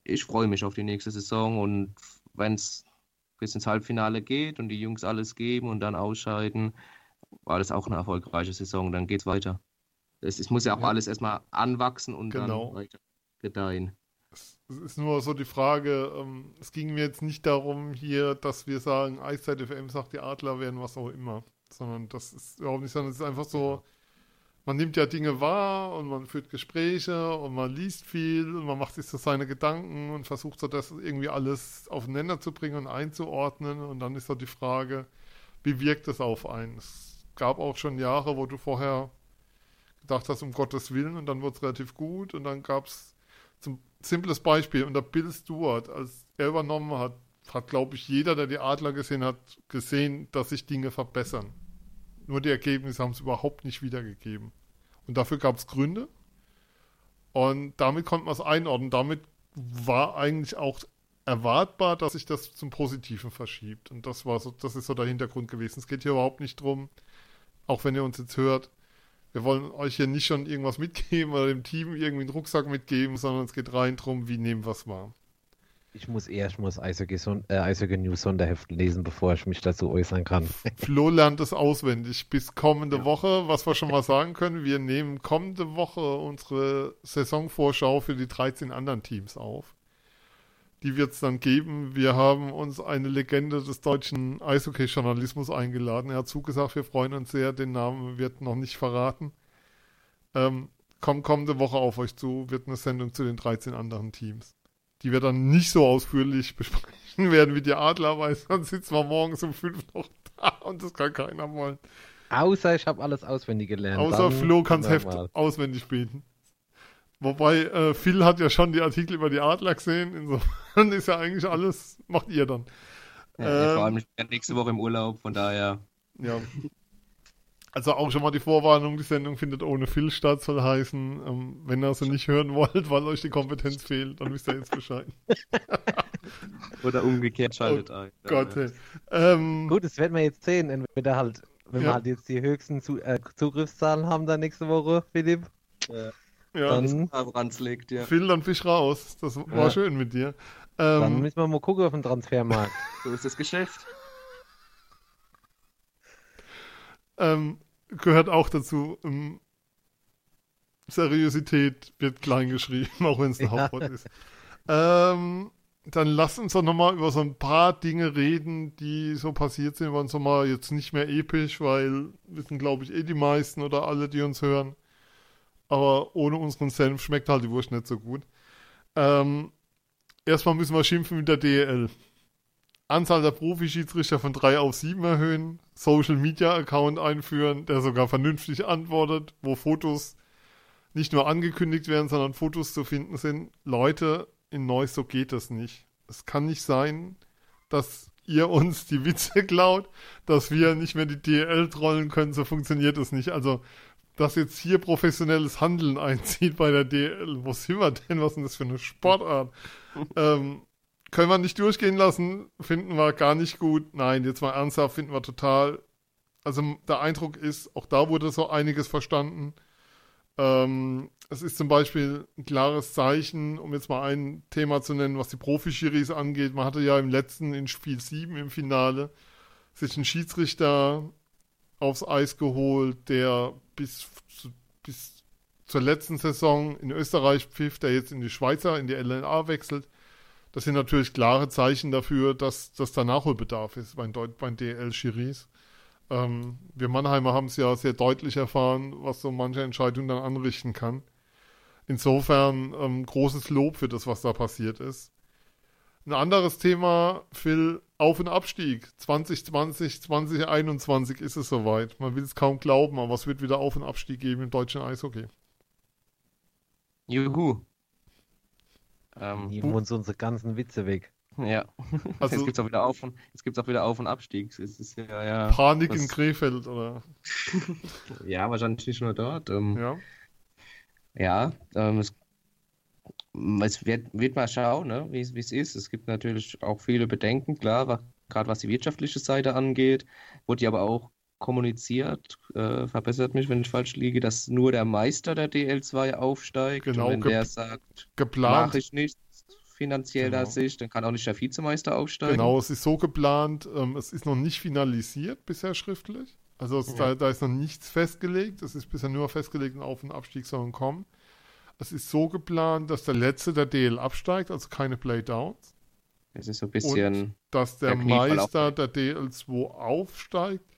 ich freue mich auf die nächste Saison und wenn es bis ins Halbfinale geht und die Jungs alles geben und dann ausscheiden, war das auch eine erfolgreiche Saison. Dann geht es weiter. Es muss ja auch ja. alles erstmal anwachsen und genau. dann weiter gedeihen. Es ist nur so die Frage, ähm, es ging mir jetzt nicht darum hier, dass wir sagen, Eiszeit FM sagt, die Adler werden was auch immer, sondern das ist überhaupt nicht, sondern es ist einfach so, man nimmt ja Dinge wahr und man führt Gespräche und man liest viel und man macht sich so seine Gedanken und versucht so das irgendwie alles aufeinander zu bringen und einzuordnen und dann ist so die Frage, wie wirkt es auf einen? Es gab auch schon Jahre, wo du vorher gedacht hast, um Gottes Willen und dann wurde es relativ gut und dann gab es zum simples Beispiel unter Bill Stewart, als er übernommen hat, hat glaube ich jeder, der die Adler gesehen hat, gesehen, dass sich Dinge verbessern. Nur die Ergebnisse haben es überhaupt nicht wiedergegeben. Und dafür gab es Gründe. Und damit konnte man es einordnen. Damit war eigentlich auch erwartbar, dass sich das zum Positiven verschiebt. Und das war so, das ist so der Hintergrund gewesen. Es geht hier überhaupt nicht drum, auch wenn ihr uns jetzt hört, wir wollen euch hier nicht schon irgendwas mitgeben oder dem Team irgendwie einen Rucksack mitgeben, sondern es geht rein drum, wie nehmen wir es wahr. Ich muss erst mal das Eishockey, äh, Eishockey News Sonderheft lesen, bevor ich mich dazu äußern kann. *laughs* Flo lernt es auswendig bis kommende ja. Woche. Was wir schon mal *laughs* sagen können, wir nehmen kommende Woche unsere Saisonvorschau für die 13 anderen Teams auf. Die wird es dann geben. Wir haben uns eine Legende des deutschen Eishockey-Journalismus eingeladen. Er hat zugesagt, wir freuen uns sehr. Den Namen wird noch nicht verraten. Ähm, kommt kommende Woche auf euch zu, wird eine Sendung zu den 13 anderen Teams die wir dann nicht so ausführlich *laughs* besprechen werden wie die Adler, weil sonst sitzen wir morgens um fünf noch da und das kann keiner wollen. Außer ich habe alles auswendig gelernt. Außer Flo kann mal. auswendig beten. Wobei, äh, Phil hat ja schon die Artikel über die Adler gesehen, insofern *laughs* ist ja eigentlich alles, macht ihr dann. Ja, ähm, vor allem ich bin nächste Woche im Urlaub, von daher. Ja, also auch schon mal die Vorwarnung, die Sendung findet ohne Phil statt, soll heißen, ähm, wenn ihr sie nicht hören wollt, weil euch die Kompetenz fehlt, dann wisst ihr jetzt Bescheid. *laughs* Oder umgekehrt schaltet oh ein. Gott, ja. ähm, Gut, das werden wir jetzt sehen. Entweder halt, wenn ja. wir halt jetzt die höchsten Zu äh, Zugriffszahlen haben dann nächste Woche, Philipp. Ja. Ja, dann, liegt, ja. Phil, dann Fisch raus. Das war ja. schön mit dir. Ähm, dann müssen wir mal gucken auf den Transfermarkt. *laughs* so ist das Geschäft. ähm, gehört auch dazu. Ähm, Seriosität wird klein geschrieben, *laughs* auch wenn es ein ja. Hauptwort ist. Ähm, dann lass uns doch nochmal über so ein paar Dinge reden, die so passiert sind. Wir uns mal jetzt nicht mehr episch, weil wissen, glaube ich, eh die meisten oder alle, die uns hören. Aber ohne unseren Senf schmeckt halt die Wurst nicht so gut. Ähm, erstmal müssen wir schimpfen mit der DL. Anzahl der Profi-Schiedsrichter von drei auf sieben erhöhen, Social Media Account einführen, der sogar vernünftig antwortet, wo Fotos nicht nur angekündigt werden, sondern Fotos zu finden sind. Leute, in Neuss, so geht das nicht. Es kann nicht sein, dass ihr uns die Witze klaut, dass wir nicht mehr die DL trollen können, so funktioniert es nicht. Also, dass jetzt hier professionelles Handeln *laughs* einzieht bei der DL, wo sind wir denn? Was ist denn das für eine Sportart? *laughs* ähm, können wir nicht durchgehen lassen, finden wir gar nicht gut. Nein, jetzt mal ernsthaft, finden wir total. Also der Eindruck ist, auch da wurde so einiges verstanden. Ähm, es ist zum Beispiel ein klares Zeichen, um jetzt mal ein Thema zu nennen, was die Profi-Schiris angeht. Man hatte ja im letzten, in Spiel 7 im Finale, sich einen Schiedsrichter aufs Eis geholt, der bis, bis zur letzten Saison in Österreich pfiff, der jetzt in die Schweizer, in die LNA wechselt das sind natürlich klare Zeichen dafür, dass, dass da Nachholbedarf ist bei, bei DL-Schiris. Ähm, wir Mannheimer haben es ja sehr deutlich erfahren, was so manche Entscheidung dann anrichten kann. Insofern ähm, großes Lob für das, was da passiert ist. Ein anderes Thema, Phil, Auf- und Abstieg. 2020, 2021 ist es soweit. Man will es kaum glauben, aber es wird wieder Auf- und Abstieg geben im deutschen Eishockey. Juhu. Ähm, Nehmen uns unsere ganzen Witze weg. Ja. *laughs* Also, jetzt gibt es auch wieder Auf- und, jetzt gibt's auch wieder Auf- und Abstieg. Es ist ja, ja, Panik das... in Krefeld, oder? *laughs* ja, wahrscheinlich nicht nur dort. Ähm, ja. Ja, ähm, es, es wird, wird, mal schauen, ne, wie es ist. Es gibt natürlich auch viele Bedenken, klar, gerade was die wirtschaftliche Seite angeht. Wurde ja aber auch kommuniziert, äh, verbessert mich, wenn ich falsch liege, dass nur der Meister der DL2 aufsteigt. Genau, und wenn der sagt, geplant. mache ich nichts finanzieller genau. Sicht, dann kann auch nicht der Vizemeister aufsteigen. Genau, es ist so geplant, ähm, es ist noch nicht finalisiert bisher schriftlich. Also es, ja. da, da, ist noch nichts festgelegt, es ist bisher nur festgelegt, ein Auf- und Abstieg sollen kommen. Es ist so geplant, dass der Letzte der DL absteigt, also keine Playdowns. Es ist so ein bisschen. Und dass der, der Meister der DL2 aufsteigt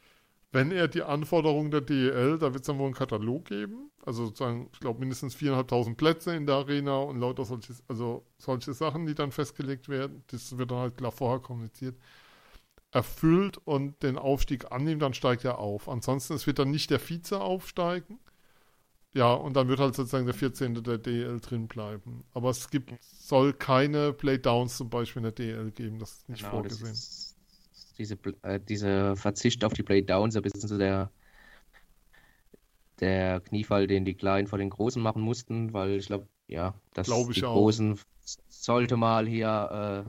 wenn er die Anforderungen der DEL, da wird es dann wohl einen Katalog geben, also sozusagen, ich glaube, mindestens 4.500 Plätze in der Arena und lauter solches, also solche Sachen, die dann festgelegt werden, das wird dann halt klar vorher kommuniziert, erfüllt und den Aufstieg annimmt, dann steigt er auf. Ansonsten, es wird dann nicht der Vize aufsteigen, ja, und dann wird halt sozusagen der 14. der DL drin bleiben. Aber es gibt, soll keine Playdowns zum Beispiel in der DL geben, das ist nicht genau, vorgesehen. Das ist diese, äh, diese Verzicht auf die Playdowns, ein bisschen so der, der Kniefall, den die Kleinen vor den Großen machen mussten, weil ich glaube, ja, dass glaub die auch. Großen sollte mal hier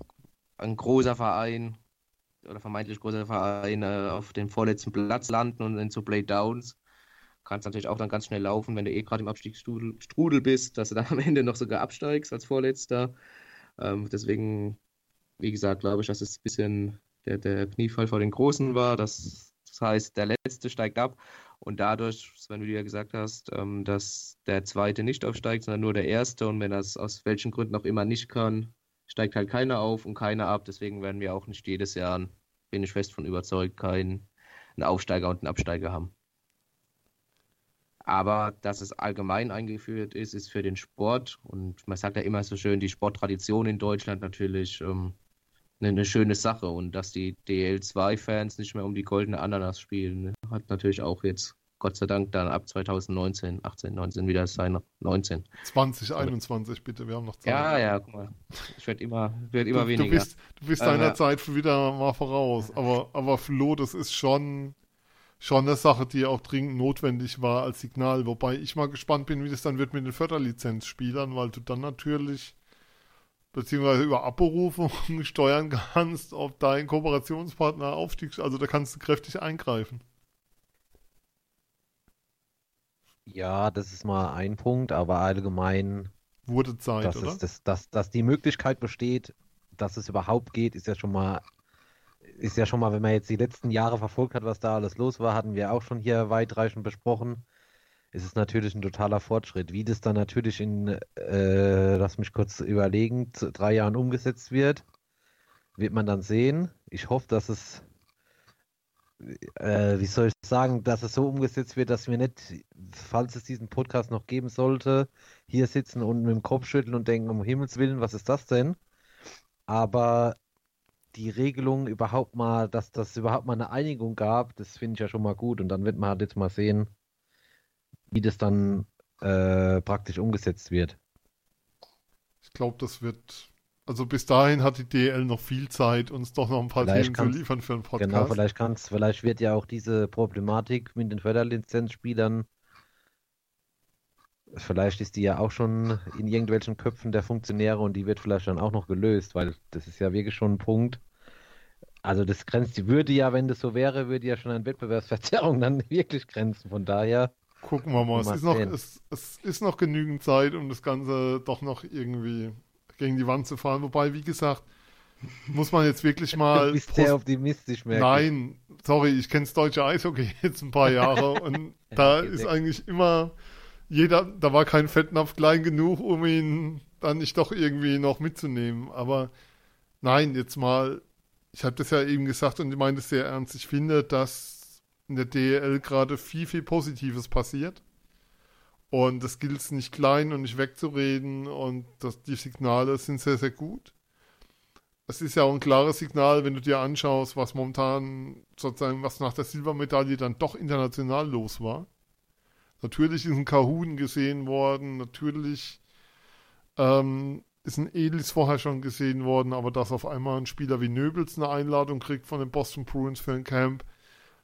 äh, ein großer Verein oder vermeintlich großer Verein äh, auf dem vorletzten Platz landen und in so Playdowns kann es natürlich auch dann ganz schnell laufen, wenn du eh gerade im Abstiegsstrudel bist, dass du dann am Ende noch sogar absteigst als Vorletzter. Ähm, deswegen, wie gesagt, glaube ich, dass es ein bisschen der, der Kniefall vor den Großen war. Das, das heißt, der Letzte steigt ab und dadurch, wie du ja gesagt hast, ähm, dass der Zweite nicht aufsteigt, sondern nur der Erste und wenn es aus welchen Gründen auch immer nicht kann, steigt halt keiner auf und keiner ab. Deswegen werden wir auch nicht jedes Jahr, bin ich fest von überzeugt, keinen einen Aufsteiger und einen Absteiger haben. Aber dass es allgemein eingeführt ist, ist für den Sport und man sagt ja immer so schön, die Sporttradition in Deutschland natürlich ähm, eine, schöne Sache. Und dass die DL2-Fans nicht mehr um die goldene Ananas spielen, hat natürlich auch jetzt Gott sei Dank dann ab 2019, 18, 19 wieder sein 19. 2021 bitte, wir haben noch Zeit. Ja, ja, guck mal. Ich werde immer, werd immer du, weniger. Du bist, du bist deiner ja. Zeit wieder mal voraus. Aber, aber Flo, das ist schon, schon eine Sache, die auch dringend notwendig war als Signal. Wobei ich mal gespannt bin, wie das dann wird mit den Förderlizenzspielern, weil du dann natürlich beziehungsweise über Abberufungen *laughs* steuern kannst, ob dein Kooperationspartner aufstieg, also da kannst du kräftig eingreifen. Ja, das ist mal ein Punkt, aber allgemein wurde Zeit, dass, oder? Es, dass, dass, dass die Möglichkeit besteht, dass es überhaupt geht, ist ja schon mal ist ja schon mal, wenn man jetzt die letzten Jahre verfolgt hat, was da alles los war, hatten wir auch schon hier weitreichend besprochen ist es natürlich ein totaler Fortschritt. Wie das dann natürlich in, äh, lass mich kurz überlegen, drei Jahren umgesetzt wird, wird man dann sehen. Ich hoffe, dass es, äh, wie soll ich sagen, dass es so umgesetzt wird, dass wir nicht, falls es diesen Podcast noch geben sollte, hier sitzen und mit dem Kopf schütteln und denken, um Himmels Willen, was ist das denn? Aber die Regelung überhaupt mal, dass das überhaupt mal eine Einigung gab, das finde ich ja schon mal gut. Und dann wird man halt jetzt mal sehen, wie das dann äh, praktisch umgesetzt wird. Ich glaube, das wird. Also bis dahin hat die DL noch viel Zeit, uns doch noch ein paar vielleicht Themen zu liefern für einen Podcast. Genau, vielleicht kann's, vielleicht wird ja auch diese Problematik mit den Förderlizenzspielern, vielleicht ist die ja auch schon in irgendwelchen Köpfen der Funktionäre und die wird vielleicht dann auch noch gelöst, weil das ist ja wirklich schon ein Punkt. Also das grenzt, die würde ja, wenn das so wäre, würde ja schon eine Wettbewerbsverzerrung dann *laughs* wirklich grenzen. Von daher Gucken wir mal. Es ist, noch, es, es ist noch genügend Zeit, um das Ganze doch noch irgendwie gegen die Wand zu fahren. Wobei, wie gesagt, muss man jetzt wirklich *laughs* mal. Du bist sehr optimistisch, merke Nein, sorry, ich kenne das deutsche Eishockey *laughs* jetzt ein paar Jahre und da ist eigentlich immer jeder, da war kein Fettnapf klein genug, um ihn dann nicht doch irgendwie noch mitzunehmen. Aber nein, jetzt mal, ich habe das ja eben gesagt und ich meine das sehr ernst. Ich finde, dass in der DL gerade viel, viel Positives passiert. Und das gilt es nicht klein und nicht wegzureden und das, die Signale sind sehr, sehr gut. es ist ja auch ein klares Signal, wenn du dir anschaust, was momentan sozusagen, was nach der Silbermedaille dann doch international los war. Natürlich ist ein Kahun gesehen worden, natürlich ähm, ist ein Elis vorher schon gesehen worden, aber dass auf einmal ein Spieler wie Nöbels eine Einladung kriegt von den Boston Bruins für ein Camp,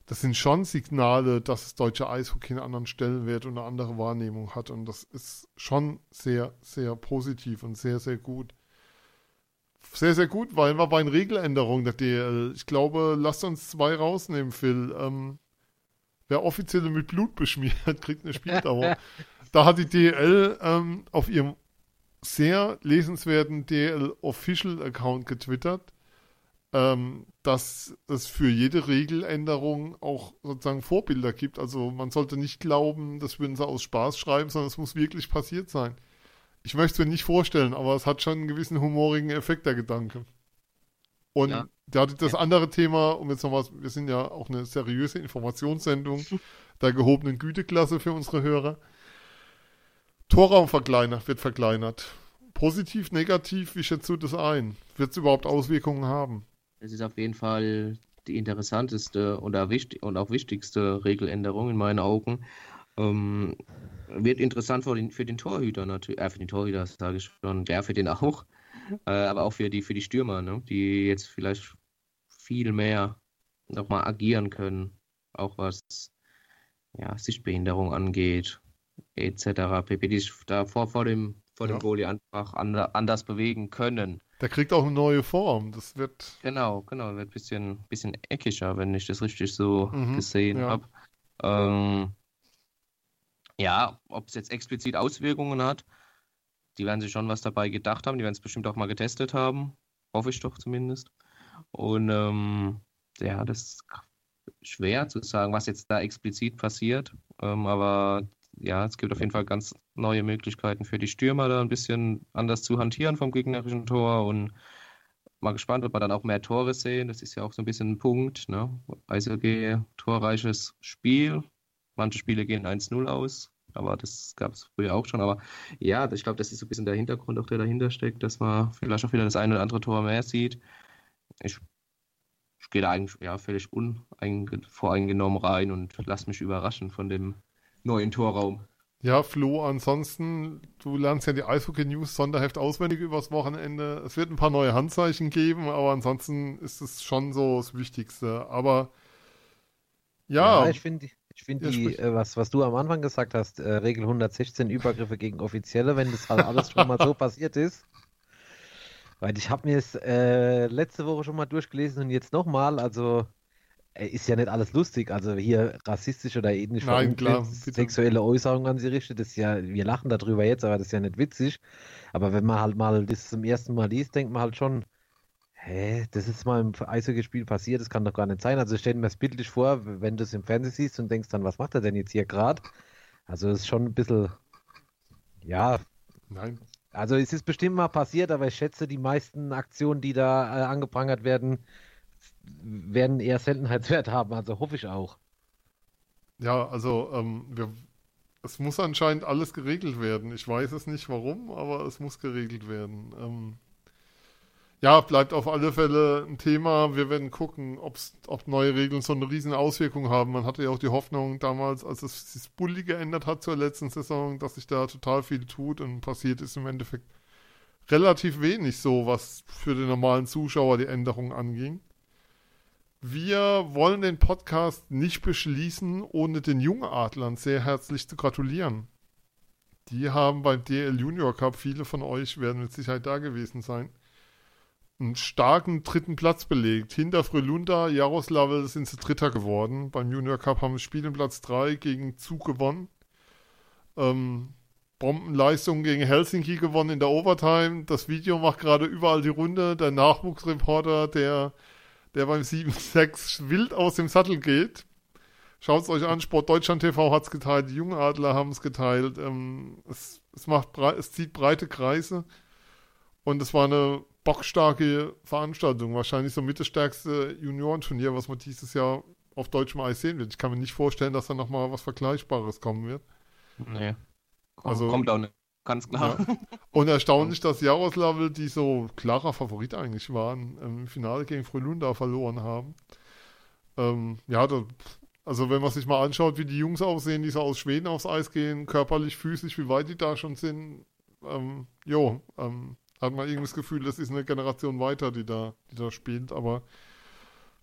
das sind schon Signale, dass das deutsche Eishockey einen anderen Stellenwert und eine andere Wahrnehmung hat. Und das ist schon sehr, sehr positiv und sehr, sehr gut. Sehr, sehr gut, weil wir bei den Regeländerungen der DL. Ich glaube, lasst uns zwei rausnehmen, Phil. Ähm, wer offiziell mit Blut beschmiert, *laughs* kriegt eine Spieldauer. da hat die DL ähm, auf ihrem sehr lesenswerten DL Official Account getwittert, ähm, dass es für jede Regeländerung auch sozusagen Vorbilder gibt. Also man sollte nicht glauben, das würden sie aus Spaß schreiben, sondern es muss wirklich passiert sein. Ich möchte es mir nicht vorstellen, aber es hat schon einen gewissen humorigen Effekt, der Gedanke. Und ja. das ja. andere Thema, um jetzt nochmal, wir sind ja auch eine seriöse Informationssendung *laughs* der gehobenen Güteklasse für unsere Hörer. Torraum verkleinert, wird verkleinert. Positiv, negativ, wie schätzt du das ein? Wird es überhaupt Auswirkungen haben? Es ist auf jeden Fall die interessanteste und auch, wichtigste Regeländerung in meinen Augen. Ähm, wird interessant für den, für den Torhüter natürlich, äh, für den Torhüter sage ich schon, ja, für den auch, äh, aber auch für die, für die Stürmer, ne? die jetzt vielleicht viel mehr nochmal agieren können, auch was ja, Sichtbehinderung angeht, etc. pp. Die sich da vor, vor dem, vor ja. dem Goalie einfach anders bewegen können. Der kriegt auch eine neue Form. Das wird. Genau, genau. Wird ein bisschen, bisschen eckiger, wenn ich das richtig so mhm, gesehen ja. habe. Ähm, ja, ob es jetzt explizit Auswirkungen hat, die werden sich schon was dabei gedacht haben. Die werden es bestimmt auch mal getestet haben. Hoffe ich doch zumindest. Und ähm, ja, das ist schwer zu sagen, was jetzt da explizit passiert. Ähm, aber ja, es gibt auf jeden Fall ganz neue Möglichkeiten für die Stürmer, da ein bisschen anders zu hantieren vom gegnerischen Tor und mal gespannt, ob wir dann auch mehr Tore sehen. Das ist ja auch so ein bisschen ein Punkt. Ne? Eishockey, torreiches Spiel. Manche Spiele gehen 1-0 aus, aber das gab es früher auch schon. Aber ja, ich glaube, das ist so ein bisschen der Hintergrund, auch der dahinter steckt, dass man vielleicht auch wieder das eine oder andere Tor mehr sieht. Ich, ich gehe da eigentlich ja, völlig unvoreingenommen rein und lasse mich überraschen von dem neuen Torraum. Ja, Flo, ansonsten, du lernst ja die Eishockey News Sonderheft auswendig übers Wochenende. Es wird ein paar neue Handzeichen geben, aber ansonsten ist es schon so das Wichtigste. Aber ja. Ja, ich finde ich find ja, die, äh, was, was du am Anfang gesagt hast, äh, Regel 116 Übergriffe gegen Offizielle, wenn das halt alles schon mal so *laughs* passiert ist. Weil ich habe mir es äh, letzte Woche schon mal durchgelesen und jetzt nochmal, also äh, ist ja nicht alles lustig. Also hier rassistisch oder ethnisch Nein, klar, sexuelle Äußerungen an sie richtet, das ist ja, wir lachen darüber jetzt, aber das ist ja nicht witzig. Aber wenn man halt mal das zum ersten Mal liest, denkt man halt schon, hä, das ist mal im Eishockeyspiel passiert, das kann doch gar nicht sein. Also stell dir das bildlich vor, wenn du es im Fernsehen siehst und denkst dann, was macht er denn jetzt hier gerade? Also es ist schon ein bisschen, ja. Nein. Also es ist bestimmt mal passiert, aber ich schätze, die meisten Aktionen, die da äh, angeprangert werden, werden eher Seltenheitswert *laughs* haben, also hoffe ich auch. Ja, also ähm, wir, es muss anscheinend alles geregelt werden. Ich weiß es nicht warum, aber es muss geregelt werden. Ähm, ja, bleibt auf alle Fälle ein Thema. Wir werden gucken, ob's, ob neue Regeln so eine riesen Auswirkung haben. Man hatte ja auch die Hoffnung damals, als es das Bulli geändert hat zur letzten Saison, dass sich da total viel tut und passiert ist im Endeffekt relativ wenig so, was für den normalen Zuschauer die Änderungen anging. Wir wollen den Podcast nicht beschließen, ohne den Jungadlern sehr herzlich zu gratulieren. Die haben beim DL Junior Cup, viele von euch werden mit Sicherheit da gewesen sein, einen starken dritten Platz belegt. Hinter Frölunda, Jaroslawl sind sie Dritter geworden. Beim Junior Cup haben sie Spielenplatz 3 gegen Zug gewonnen. Ähm, Bombenleistung gegen Helsinki gewonnen in der Overtime. Das Video macht gerade überall die Runde. Der Nachwuchsreporter, der der beim 7-6 *laughs* wild aus dem Sattel geht. Schaut es euch an, Sport Deutschland TV hat es geteilt, die Jungadler haben es geteilt. Ähm, es, es, macht es zieht breite Kreise und es war eine bockstarke Veranstaltung. Wahrscheinlich so mit das stärkste Juniorenturnier, was man dieses Jahr auf deutschem Eis sehen wird. Ich kann mir nicht vorstellen, dass da nochmal was Vergleichbares kommen wird. Nee. Also, kommt, auch nicht, ganz klar. Ja. Und erstaunlich, dass Jaroslawl, die so klarer Favorit eigentlich waren, im Finale gegen Frölunda verloren haben. Ähm, ja, da, also wenn man sich mal anschaut, wie die Jungs aussehen, die so aus Schweden aufs Eis gehen, körperlich, physisch, wie weit die da schon sind, ähm, jo, ähm, hat man irgendwie das Gefühl, das ist eine Generation weiter, die da, die da spielt. Aber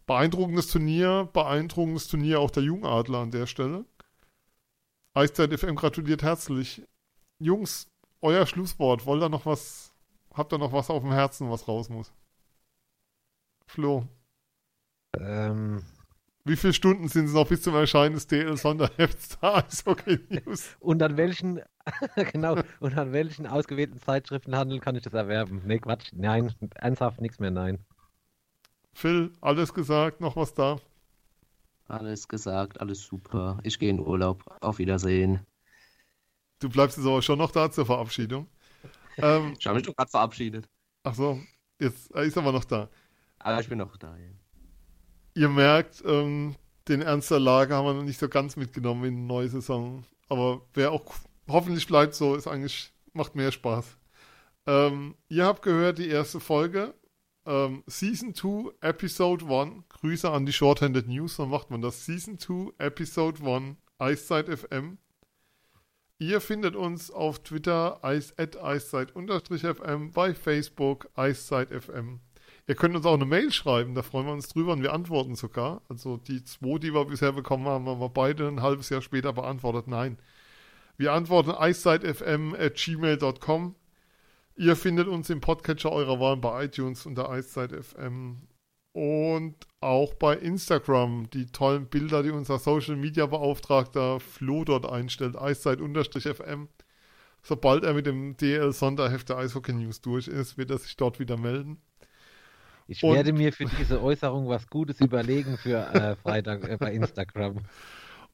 beeindruckendes Turnier, beeindruckendes Turnier auch der Jungadler an der Stelle. Eiszeit FM gratuliert herzlich. Jungs, euer Schlusswort. Wollt ihr noch was, habt ihr noch was auf dem Herzen, was raus muss? Flo. Ähm, Wie viele Stunden sind es noch bis zum Erscheinen des DL-Sonderhefts der Eishockey *laughs* News? und an welchen, *laughs* genau, und an welchen ausgewählten Zeitschriftenhandel kann ich das erwerben? Nee, Quatsch, nein, ernsthaft nichts mehr, nein. Phil, alles gesagt, noch was da? Alles gesagt, alles super. Ich gehe in Urlaub. Auf Wiedersehen. Du bleibst jetzt aber schon noch da zur Verabschiedung. Ähm, Ich habe mich doch gerade verabschiedet. ach so, jetzt er ist aber noch da. Aber ich bin noch da. Ja. Ihr merkt, ähm, den Ernst der Lage haben wir noch nicht so ganz mitgenommen in die neue Saison. Aber wer auch hoffentlich bleibt so, ist eigentlich, macht mehr Spaß. Ähm, ihr habt gehört die erste Folge. Ähm, Season 2, Episode 1. Grüße an die Shorthanded News, so macht man das. Season 2, Episode 1, Eiszeit FM. Ihr findet uns auf Twitter at eiszeit-fm, bei Facebook eiszeit-fm. Ihr könnt uns auch eine Mail schreiben, da freuen wir uns drüber und wir antworten sogar. Also die zwei, die wir bisher bekommen haben, haben wir beide ein halbes Jahr später beantwortet. Nein. Wir antworten eiszeit.fm at gmail.com. Ihr findet uns im Podcatcher eurer Wahl bei iTunes unter eiszeit.fm und auch bei Instagram. Die tollen Bilder, die unser Social Media Beauftragter Flo dort einstellt, eiszeit-fm. Sobald er mit dem DL-Sonderheft der Eishockey News durch ist, wird er sich dort wieder melden. Ich Und- werde mir für diese Äußerung was Gutes überlegen für äh, Freitag äh, bei Instagram.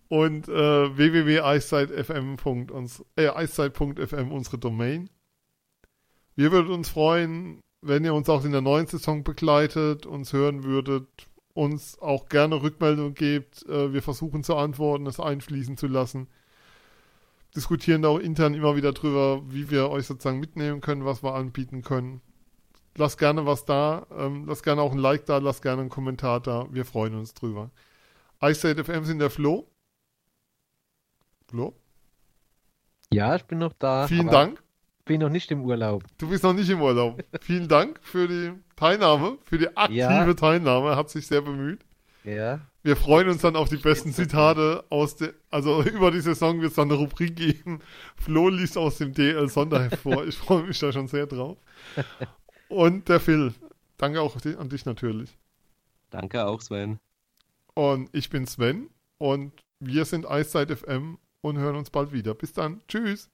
Und äh, www.eiszeit.fm äh, eiszeit.fm unsere Domain. Wir würden uns freuen, wenn ihr uns auch in der neuen Saison begleitet, uns hören würdet, uns auch gerne Rückmeldung gebt. Äh, wir versuchen zu antworten, es einfließen zu lassen. Diskutieren auch intern immer wieder drüber, wie wir euch sozusagen mitnehmen können, was wir anbieten können. Lasst gerne was da, ähm, lasst gerne auch ein Like da, lasst gerne einen Kommentar da. Wir freuen uns drüber. Eiszeit FM sind der Flo. Flo? Ja, ich bin noch da. Vielen Dank. Bin noch nicht im Urlaub. Du bist noch nicht im Urlaub. *laughs* Vielen Dank für die Teilnahme, für die aktive Ja. Teilnahme. Hat sich sehr bemüht. Ja. Wir freuen uns dann auf die besten Zitate aus der, also *laughs* über die Saison wird es dann eine Rubrik geben. Flo liest aus dem DL Sonderheft vor. Ich freue mich da schon sehr drauf. Und der Phil. Danke auch an dich natürlich. Danke auch, Sven. Und ich bin Sven und wir sind Eiszeit FM und hören uns bald wieder. Bis dann. Tschüss.